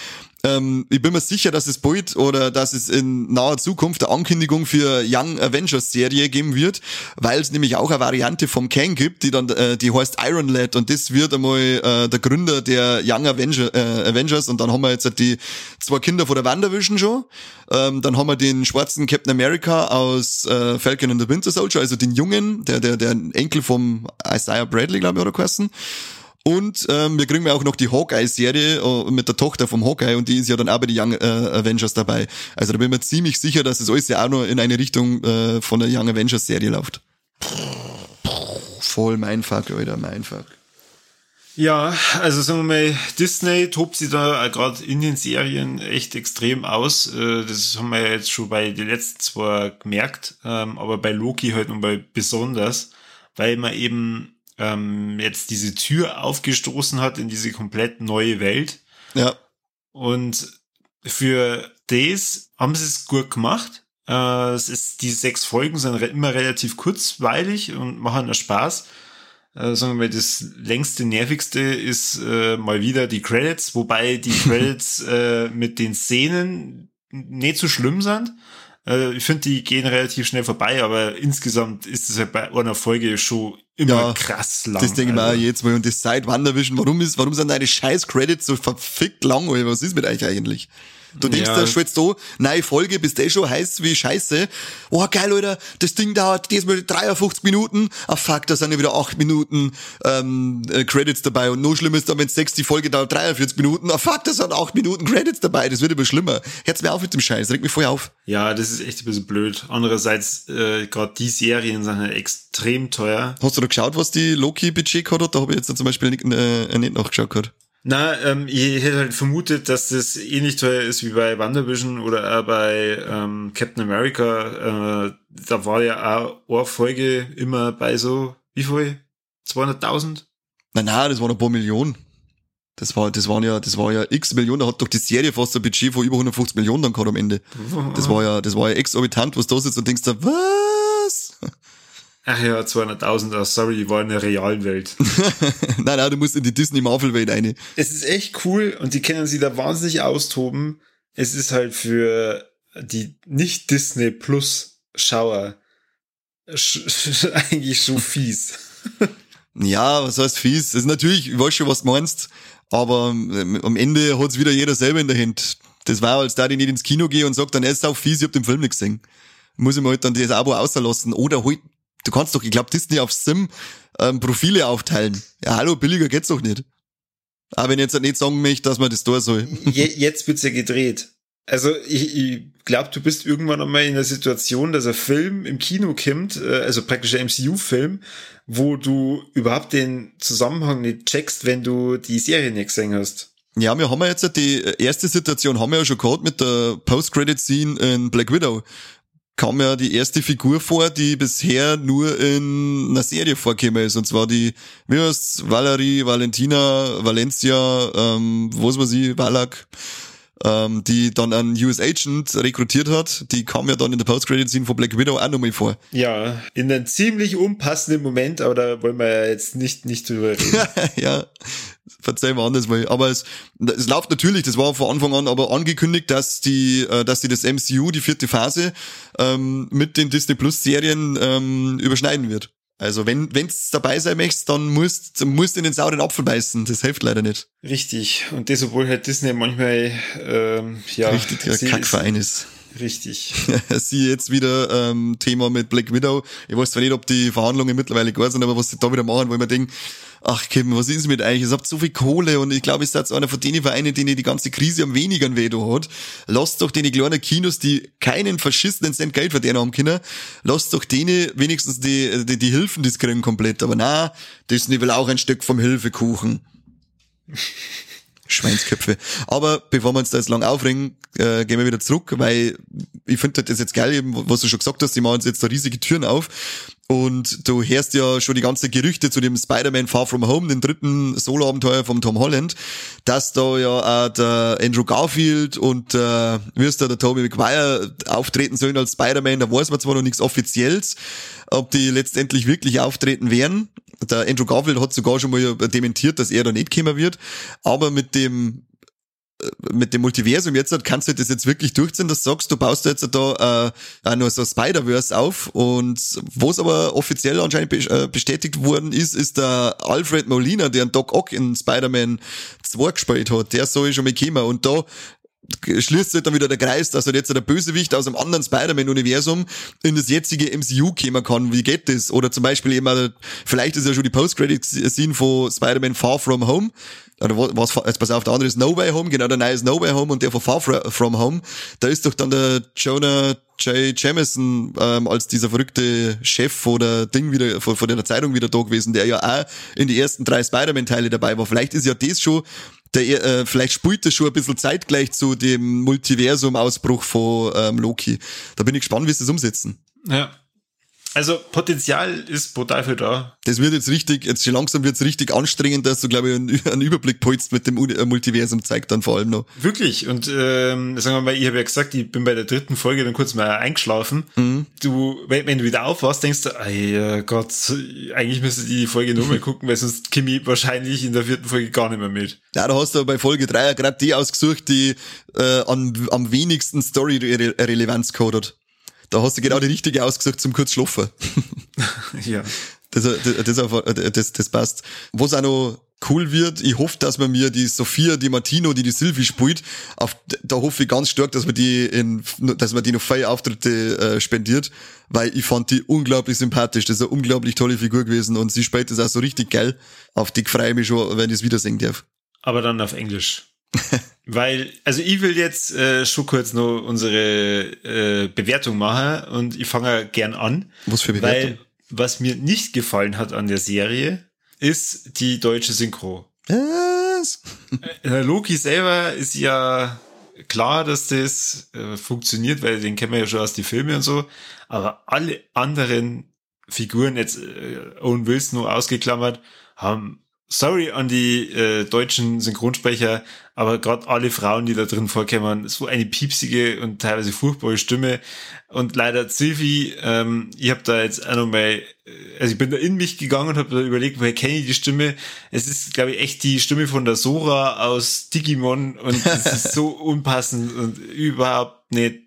ähm, ich bin mir sicher, dass es bald oder dass es in naher Zukunft eine Ankündigung für Young Avengers Serie geben wird, weil es nämlich auch eine Variante vom Kang gibt, die dann, äh, die heißt Iron Lad und das wird einmal äh, der Gründer der Young Avenger, äh, Avengers und dann haben wir jetzt halt die zwei Kinder von der WandaVision schon, ähm, dann haben wir den schwarzen Captain America aus äh, Falcon and the Winter Soldier, also den Jungen, der der der Enkel vom Isaiah Bradley, glaube ich, oder geheißen. Und ähm, wir kriegen ja auch noch die Hawkeye-Serie äh, mit der Tochter vom Hawkeye und die ist ja dann auch bei den Young äh, Avengers dabei. Also da bin ich mir ziemlich sicher, dass es alles ja auch nur in eine Richtung äh, von der Young Avengers-Serie läuft. Voll mein Fuck, Alter, mein Fuck. Ja, also sagen wir mal, Disney tobt sich da gerade in den Serien echt extrem aus. Äh, das haben wir jetzt schon bei den letzten zwei gemerkt, ähm, aber bei Loki halt nochmal besonders, weil man eben ähm, jetzt diese Tür aufgestoßen hat in diese komplett neue Welt. Ja. Und für das haben sie es gut gemacht. Äh, es ist, die sechs Folgen sind immer relativ kurzweilig und machen Spaß. Äh, sagen wir mal, das längste, nervigste ist äh, mal wieder die Credits, wobei die Credits äh, mit den Szenen nicht so schlimm sind. Äh, ich finde, die gehen relativ schnell vorbei, aber insgesamt ist es halt bei einer Folge schon immer ja, krass lang. Das denke ich also. mir auch jetzt mal. Und das seit Wandervision, warum ist, warum sind deine scheiß Credits so verfickt lang, Was ist mit euch eigentlich? Du denkst, Ja. da schon jetzt da, neue Folge, bist eh schon heiß wie Scheiße. Oh, geil, Alter, das Ding dauert diesmal 53 Minuten. Ah, fuck, da sind ja wieder 8 Minuten ähm, äh, Credits dabei. Und noch schlimmer ist dann, wenn sechs die Folge dauert 43 Minuten. Ah, fuck, da sind 8 Minuten Credits dabei. Das wird immer schlimmer. Hört's mir auf mit dem Scheiß, regt mich voll auf. Ja, das ist echt ein bisschen blöd. Andererseits, äh, gerade die Serien sind halt extrem teuer. Hast du da geschaut, was die Loki-Budget gehabt hat? Da habe ich jetzt zum Beispiel nicht, äh, nicht nachgeschaut gehabt. Na, ähm, ich hätte halt vermutet, dass das ähnlich teuer ist wie bei WandaVision oder auch bei ähm, Captain America. Äh, da war ja auch eine Folge immer bei so, wie viel? 200.000? Nein, nein, das waren ein paar Millionen. Das war, das waren ja, das war ja x Millionen. Da hat doch die Serie fast ein Budget von über 150 Millionen dann gehabt am Ende. Das war ja, das war ja exorbitant, was da sitzt und denkst da, was? Ach ja, 200.000, ah, sorry, ich war in der realen Welt. nein, nein, du musst in die Disney Marvel Welt rein. es ist echt cool und die können sich da wahnsinnig austoben. Es ist halt für die nicht Disney Plus Schauer sch eigentlich so fies. Ja, was heißt fies? Das ist natürlich, ich weiß schon, was du meinst, aber ähm, am Ende hat's wieder jeder selber in der Hand. Das war, als da die nicht ins Kino gehe und sagt, dann er ist auch fies, ich hab den Film nicht gesehen. Muss ich mir halt dann das Abo auslassen. Oder halt, du kannst doch, ich glaube, Disney auf Sim ähm, Profile aufteilen. Ja, hallo, billiger geht's doch nicht. Aber wenn ich jetzt nicht sagen möchte, dass man das da soll. Je, jetzt wird's ja gedreht. Also ich, ich glaube, du bist irgendwann einmal in der Situation, dass ein Film im Kino kommt, äh, also praktisch ein MCU-Film, wo du überhaupt den Zusammenhang nicht checkst, wenn du die Serie nicht gesehen hast. Ja, wir haben ja jetzt die erste Situation haben wir ja schon gehabt mit der Post-Credit-Scene in Black Widow. Kam ja die erste Figur vor, die bisher nur in einer Serie vorgekommen ist. Und zwar die, wie heißt's, Valerie, Valentina, Valencia, ähm, was weiß ich, Valak, ähm, die dann einen US Agent rekrutiert hat. Die kam ja dann in der Post-Credit-Scene von Black Widow auch nochmal vor. Ja, in einem ziemlich unpassenden Moment, aber da wollen wir ja jetzt nicht, nicht drüber reden. ja, verzeih mir anders mal. Aber es, es läuft natürlich, das war von Anfang an aber angekündigt, dass die, äh, dass die das MCU, die vierte Phase, ähm, mit den Disney Plus Serien ähm, überschneiden wird. Also wenn wenn's dabei sein möchtest, dann musst musst in den sauren Apfel beißen. Das hilft leider nicht. Richtig. Und das, obwohl halt Disney manchmal, ähm, ja. Richtig sie- Kackverein ist. Richtig. Sie jetzt wieder ähm, Thema mit Black Widow. Ich weiß zwar nicht, ob die Verhandlungen mittlerweile gar sind, aber was sie da wieder machen, wo ich mir denke, ach Kevin, was ist mit euch? Ihr habt so viel Kohle und ich glaube, ihr seid einer von denen Vereinen, denen die ganze Krise am wenigsten weh hat. Lasst doch denen kleinen Kinos, die keinen verschissenen Cent Geld verdienen haben können, lasst doch denen wenigstens die, die, die Hilfen, die kriegen, komplett. Aber na, Disney will auch ein Stück vom Hilfekuchen. Schweinsköpfe. Aber bevor wir uns da jetzt lang aufregen, äh, gehen wir wieder zurück, weil ich finde das jetzt geil, eben, was du schon gesagt hast, die machen uns jetzt da riesige Türen auf. Und du hörst ja schon die ganzen Gerüchte zu dem Spider-Man Far From Home, den dritten Solo-Abenteuer vom Tom Holland, dass da ja auch der Andrew Garfield und äh, wie ist der, Tobey Maguire auftreten sollen als Spider-Man. Da weiß man zwar noch nichts Offizielles, ob die letztendlich wirklich auftreten werden. Der Andrew Garfield hat sogar schon mal dementiert, dass er da nicht kommen wird. Aber mit dem mit dem Multiversum jetzt kannst du das jetzt wirklich durchziehen, dass du sagst, du baust jetzt da äh, auch nur so Spider-Verse auf und was aber offiziell anscheinend äh, bestätigt worden ist, ist der Alfred Molina, der einen Doc Ock in Spider-Man 2 gespielt hat, der soll schon mal kommen und da schließt sich dann wieder der Kreis, dass halt jetzt der Bösewicht aus einem anderen Spider-Man-Universum in das jetzige MCU kommen kann. Wie geht das? Oder zum Beispiel eben, auch, vielleicht ist ja schon die Post-Credit-Scene von Spider-Man Far From Home. Oder was, jetzt pass auf, der andere ist No Way Home, genau, der neue ist No Way Home und der von Far From Home. Da ist doch dann der Jonah J. Jameson ähm, als dieser verrückte Chef oder Ding wieder von, von der Zeitung wieder da gewesen, der ja auch in die ersten drei Spider-Man-Teile dabei war. Vielleicht ist ja das schon der, äh, vielleicht spielt das schon ein bisschen zeitgleich zu dem Multiversum-Ausbruch von ähm, Loki. Da bin ich gespannt, wie sie das umsetzen. Ja. Also Potenzial ist brutal viel da. Das wird jetzt richtig, jetzt schon langsam wird's richtig anstrengend, dass du, glaube ich, einen, Überblick polst mit dem äh, Multiversum zeigt dann vor allem noch. Wirklich. Und ähm, sagen wir mal, ich habe ja gesagt, ich bin bei der dritten Folge dann kurz mal eingeschlafen. Du, wenn, wenn du wieder aufwachst, denkst du, ey Gott, eigentlich müsste ich die Folge nur mal gucken, weil sonst komme ich wahrscheinlich in der vierten Folge gar nicht mehr mit. Ja, da hast du bei Folge 3 ja gerade die ausgesucht, die äh, am, am wenigsten Story-Relevanz gehabt hat. Da hast du genau die richtige ausgesucht zum kurz schlafen. ja. Das, das, das, das, passt. Was auch noch cool wird. Ich hoffe, dass man mir die Sophia Di Martino, die die Sylvie spielt, auf, da hoffe ich ganz stark, dass man die in, dass man die noch vier Auftritte äh, spendiert, weil ich fand die unglaublich sympathisch. Das ist eine unglaublich tolle Figur gewesen und sie spielt das auch so richtig geil. Auf die freue ich mich schon, wenn ich es wieder singen darf. Aber dann auf Englisch. Weil, also ich will jetzt äh, schon kurz noch unsere äh, Bewertung machen und ich fange gern an. Was für Bewertung? Weil was mir nicht gefallen hat an der Serie, ist die deutsche Synchro. Was? Äh, Loki selber ist ja klar, dass das äh, funktioniert, weil den kennen wir ja schon aus den Filmen und so. Aber alle anderen Figuren, jetzt äh, Owen Wilson nur ausgeklammert, haben sorry an die äh, deutschen Synchronsprecher, aber gerade alle Frauen, die da drin vorkommen, so eine piepsige und teilweise furchtbare Stimme. Und leider Sylvie, ähm, ich habe da jetzt auch nochmal, also ich bin da in mich gegangen und habe da überlegt, woher kenne ich die Stimme? Es ist, glaube ich, echt die Stimme von der Sora aus Digimon und es ist so unpassend und überhaupt nicht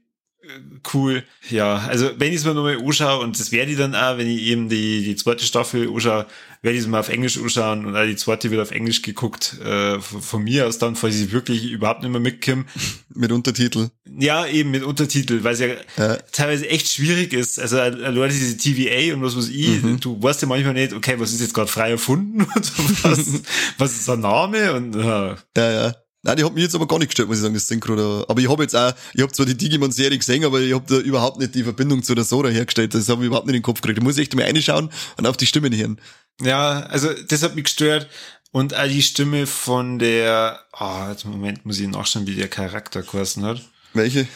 cool. Ja, also wenn ich es mir nochmal anschaue, und das werde ich dann auch, wenn ich eben die, die zweite Staffel anschaue, werde ich es mal auf Englisch anschauen und auch die zweite wird auf Englisch geguckt. Äh, von mir aus dann, falls ich wirklich überhaupt nicht mehr mitkomme. Mit Untertitel. Ja, eben mit Untertitel, weil es ja, ja, teilweise echt schwierig ist. Also Leute, diese TVA und was weiß ich, mhm. du weißt ja manchmal nicht, okay, was ist jetzt gerade frei erfunden und was, was ist der Name und ja. Ja, ja. Nein, die hat mich jetzt aber gar nicht gestört, muss ich sagen, das Synchro da. Aber ich habe jetzt auch, ich habe zwar die Digimon-Serie gesehen, aber ich habe da überhaupt nicht die Verbindung zu der Sora hergestellt. Das habe ich überhaupt nicht in den Kopf gekriegt. Da muss ich echt mal reinschauen und auf die Stimme hören. Ja, also das hat mich gestört. Und auch die Stimme von der, ah, oh, jetzt Moment, muss ich nachschauen, wie der Charakter geheißen hat. Welche?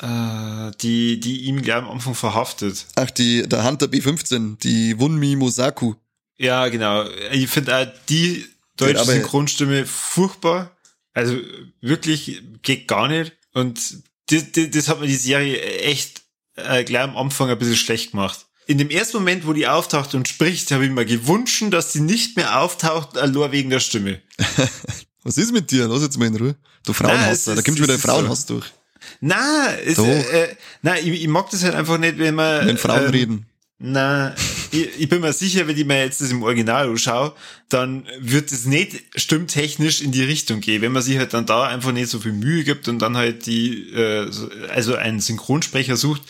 Äh, die, die ihm gleich am Anfang verhaftet. Ach, die, der Hunter B15, die Wunmi Mosaku. Ja, genau. Ich finde auch die deutsche ja, Synchronstimme furchtbar. Also wirklich geht gar nicht. Und das, das, das hat mir die Serie echt äh, gleich am Anfang ein bisschen schlecht gemacht. In dem ersten Moment, wo die auftaucht und spricht, habe ich mir gewünscht, dass sie nicht mehr auftaucht, nur wegen der Stimme. Was ist mit dir? Lass jetzt mal in Ruhe. Du Frauenhasser, da kommst du wieder Frauenhass so. durch. Na, es, äh, äh, na, ich, ich mag das halt einfach nicht, wenn man. Wenn Frauen ähm, reden. Na, ich, ich bin mir sicher, wenn ich mir jetzt das im Original anschaue, dann wird es nicht stimmtechnisch in die Richtung gehen. Wenn man sich halt dann da einfach nicht so viel Mühe gibt und dann halt die, äh, also einen Synchronsprecher sucht,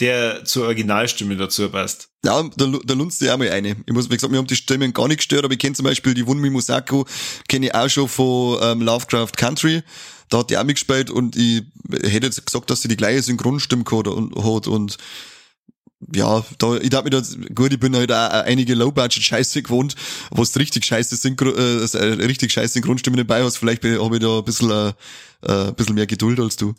der zur Originalstimme dazu passt. Ja, da, da lunzt dir auch mal eine. Ich muss, wie gesagt, mir haben die Stimmen gar nicht gestört, aber ich kenne zum Beispiel die Wunmi Musako, kenne ich auch schon von ähm, Lovecraft Country. Da hat die auch mitgespielt und ich hätte jetzt gesagt, dass sie die gleiche Synchronstimme hat und, und ja, da, ich dachte mir da, gut, ich bin halt auch einige Low-Budget-Scheiße gewohnt, wo es richtig scheiße Synchro, äh, äh, richtig scheiße Synchronstimme dabei hast. Vielleicht habe ich da ein bisschen, äh, ein bisschen mehr Geduld als du.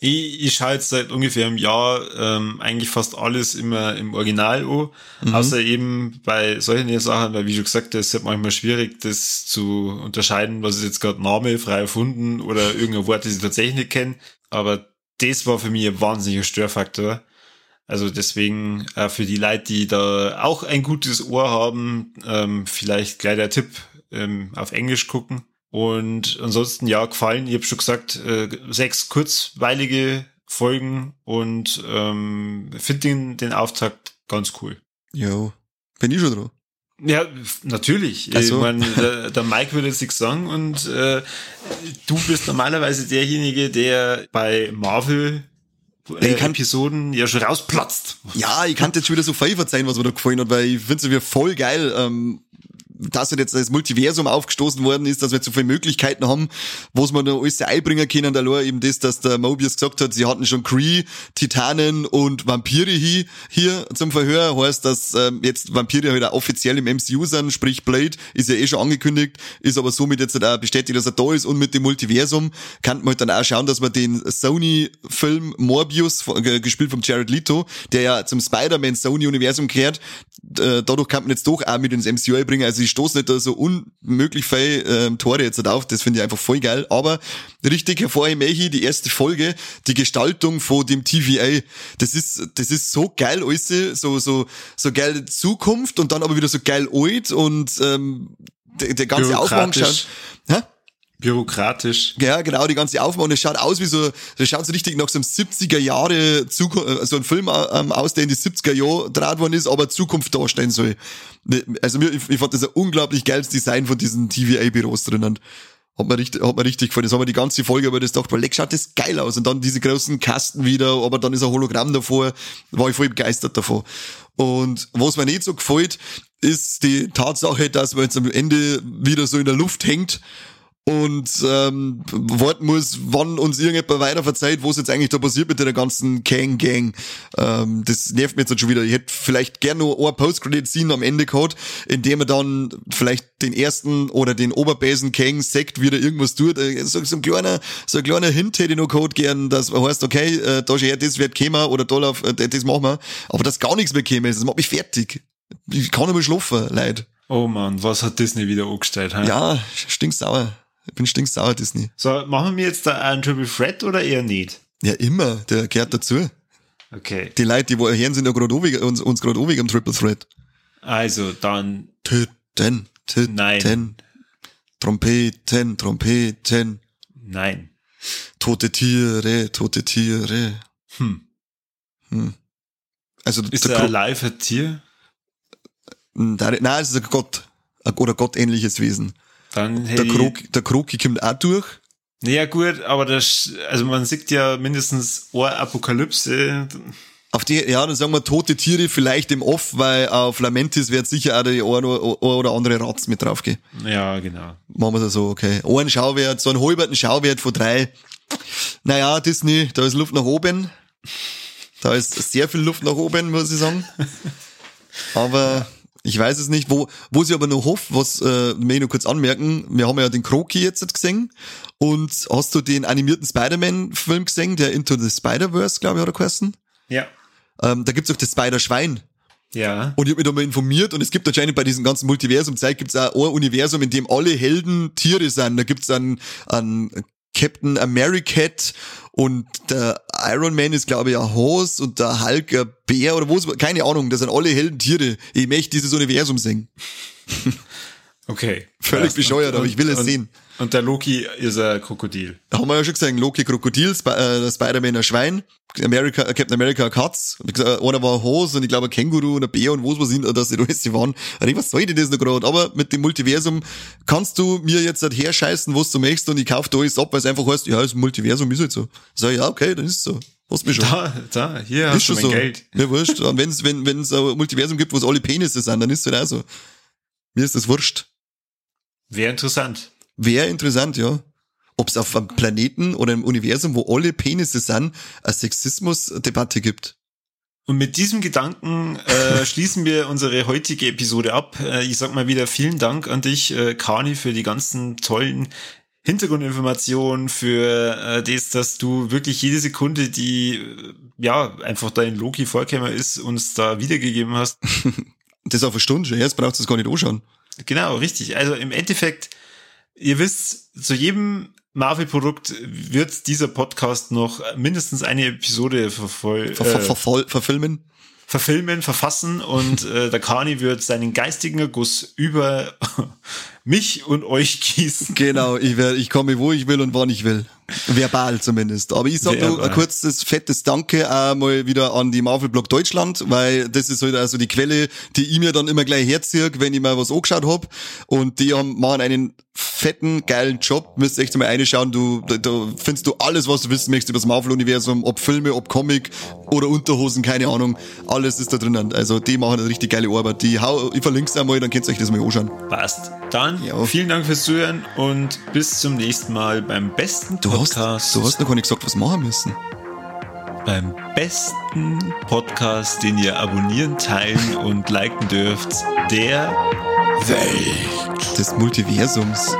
Ich, ich schaue jetzt seit ungefähr einem Jahr ähm, eigentlich fast alles immer im Original an, mhm. außer eben bei solchen Sachen, weil wie schon gesagt, es ist halt manchmal schwierig, das zu unterscheiden, was ist jetzt gerade Name, frei erfunden oder irgendein Wort, das ich tatsächlich nicht kenne. Aber das war für mich ein wahnsinniger Störfaktor. Also deswegen äh, für die Leute, die da auch ein gutes Ohr haben, ähm, vielleicht gleich der Tipp ähm, auf Englisch gucken. Und ansonsten ja, gefallen, ich habe schon gesagt, äh, sechs kurzweilige Folgen und ähm, finde den, den Auftakt ganz cool. Jo, bin ich schon dran. Ja, natürlich. So. Ich mein, der, der Mike würde jetzt nichts sagen und äh, du bist normalerweise derjenige, der bei Marvel äh, ich kann, Episoden ja schon rausplatzt. Ja, ich kann jetzt schon wieder so viel verzeihen, was mir da gefallen hat, weil ich finde es voll geil. Ähm, dass halt jetzt das Multiversum aufgestoßen worden ist, dass wir zu viele Möglichkeiten haben, was man da alles einbringen können. Da eben das, dass der Mobius gesagt hat, sie hatten schon Kree, Titanen und Vampire hier, hier zum Verhör. Heißt, dass ähm, jetzt Vampire halt auch offiziell im MCU sind, sprich Blade ist ja eh schon angekündigt, ist aber somit jetzt halt auch bestätigt, dass er da ist und mit dem Multiversum kann man halt dann auch schauen, dass man den Sony-Film Morbius, gespielt vom Jared Leto, der ja zum Spider-Man Sony-Universum gehört, dadurch kann man jetzt doch auch mit ins MCU bringen. Also ich stoße nicht da so unmöglich viel ähm, Tore jetzt auf. Das finde ich einfach voll geil. Aber richtig hervorhebe ich die erste Folge, die Gestaltung von dem TVA. Das ist, das ist so geil alles, so, so, so geil Zukunft und dann aber wieder so geil alt und ähm, der, der ganze Aufbau Bürokratisch. Ja, genau, die ganze Aufmachung. Das schaut aus wie so, das schaut so richtig nach so einem 70er Jahre Zukunft, äh, so ein Film ähm, aus, der in die 70er Jahre draht worden ist, aber Zukunft darstellen soll. Also mir, ich, ich fand das ein unglaublich geiles Design von diesen TVA-Büros drinnen. Hat mir richtig, hat mir richtig gefallen. Das haben wir die ganze Folge aber das dachte, leck, schaut das geil aus. Und dann diese großen Kasten wieder, aber dann ist ein Hologramm davor. War ich voll begeistert davon. Und was mir nicht so gefällt, ist die Tatsache, dass man jetzt am Ende wieder so in der Luft hängt und ähm, warten muss, wann uns irgendjemand weiter verzeiht, was jetzt eigentlich da passiert mit der ganzen Kang Gang. Ähm, das nervt mich jetzt schon wieder. Ich hätte vielleicht gerne noch ein Post-Credit-Scene am Ende gehabt, in dem er dann vielleicht den ersten oder den Oberbasen Kang sagt, wieder irgendwas tut. Äh, so, so ein kleiner, so ein kleiner Hint hätte ich noch gehabt gern, dass heißt, okay, äh, da her, das wird kommen oder da lauf, äh, das machen wir. Aber dass gar nichts mehr käme, das macht mich fertig. Ich kann nicht mehr schlafen, leid. Oh man, was hat Disney wieder angestellt? He? Ja, stinksauer. Ich bin stinksauer, Disney. So, machen wir jetzt da einen Triple Threat oder eher nicht? Ja, immer. Der gehört dazu. Okay. Die Leute, die woher sind ja gerade uns, uns gerade ewig am Triple Threat. Also, dann. Töten, töten. Nein. Trompeten, Trompeten. Nein. Tote Tiere, tote Tiere. Hm. Hm. Also, ist der live ein Tier? Nein, es ist ein Gott. Oder gottähnliches Wesen. Dann der, Krog, der Kroki kommt auch durch. Naja, gut, aber das, also man sieht ja mindestens eine Apokalypse. Auf die, ja, dann sagen wir tote Tiere vielleicht im Off, weil auf Lamentis wird sicher auch der eine oder andere Ratz mit draufgehen. Ja, genau. Machen wir es so, okay. Ein Schauwert, so einen halberten Schauwert von drei. Naja, Disney, da ist Luft nach oben. Da ist sehr viel Luft nach oben, muss ich sagen. Aber ich weiß es nicht, wo, wo sie aber noch hofft, was äh, mir noch kurz anmerken, wir haben ja den Kroki jetzt gesehen und hast du den animierten Spider-Man-Film gesehen, der Into the Spider-Verse, glaube ich, hat er geheißen? Ja. Ähm, da gibt's auch das Spider-Schwein. Ja. Und ich habe mich da mal informiert und es gibt anscheinend bei diesem ganzen Multiversum-Zeit gibt's auch ein Universum, in dem alle Helden Tiere sind. Da gibt's einen, einen Captain Americat und der Iron Man ist, glaube ich, ein Horse und der Hulk ein Bär oder wo ist, keine Ahnung, das sind alle Helden Tiere. Ich möchte dieses Universum sehen. Okay. Völlig ja, bescheuert, und, aber ich will es sehen. Und der Loki ist ein Krokodil. Da haben wir ja schon gesagt, Loki Krokodil, Sp äh, Spider-Man ein Schwein, America, äh, Captain America ein Katz, gesagt, einer war ein Hose und ich glaube ein Känguru und ein Bär und wo was sind, dass sie da jetzt waren. Was soll denn das noch gerade? Aber mit dem Multiversum kannst du mir jetzt halt herscheißen, was du möchtest und ich kauf da alles ab, weil es einfach heißt, ja, das Multiversum ist halt so. Sag ich, ja, okay, dann ist es so. Hast mich schon. Da, da, hier ist hast du mein so. Geld. Ja, wurscht. Und wenn's, wenn es ein Multiversum gibt, wo es alle Penisse sind, dann ist es halt auch so. Mir ist das wurscht. Wäre interessant. Wäre interessant, ja. Ob es auf einem Planeten oder im Universum, wo alle Penisse sind, eine Sexismus-Debatte gibt. Und mit diesem Gedanken äh, schließen wir unsere heutige Episode ab. Äh, ich sag mal wieder vielen Dank an dich, äh, Kani, für die ganzen tollen Hintergrundinformationen, für äh, das, dass du wirklich jede Sekunde, die äh, ja einfach dein Loki Vorkämmer ist, uns da wiedergegeben hast. das auf eine Stunde schon, jetzt brauchst du es gar nicht anschauen. Genau, richtig. Also im Endeffekt, ihr wisst, zu jedem Marvel-Produkt wird dieser Podcast noch mindestens eine Episode vervoll, ver, ver, ver, ver verfilmen. Verfilmen, verfassen und äh, der Kani wird seinen geistigen Erguss über mich und euch gießen. Genau, ich, werde, ich komme, wo ich will und wann ich will. Verbal zumindest. Aber ich sage nur ein kurzes, fettes Danke auch mal wieder an die Marvel Blog Deutschland, weil das ist halt also die Quelle, die ich mir dann immer gleich herziehe, wenn ich mal was angeschaut hab. Und die haben, machen einen fetten, geilen Job. Müsst echt mal reinschauen. Du, da, da findest du alles, was du wissen möchtest über das Marvel-Universum, ob Filme, ob Comic oder Unterhosen, keine Ahnung. Alles ist da drinnen. Also die machen eine richtig geile Arbeit. Die hau, ich verlinke es einmal, dann könnt ihr euch das mal anschauen. Passt. Dann ja. vielen Dank fürs Zuhören und bis zum nächsten Mal beim besten du Podcast. Hast, du hast noch gar nicht gesagt, was machen müssen. Beim besten Podcast, den ihr abonnieren, teilen und liken dürft, der Welt des Multiversums.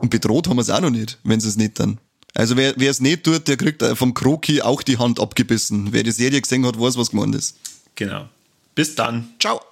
und bedroht haben wir es auch noch nicht, wenn sie es nicht dann. Also wer es nicht tut, der kriegt vom Kroki auch die Hand abgebissen. Wer die Serie gesehen hat, weiß, was gemeint ist. Genau. Bis dann. Ciao.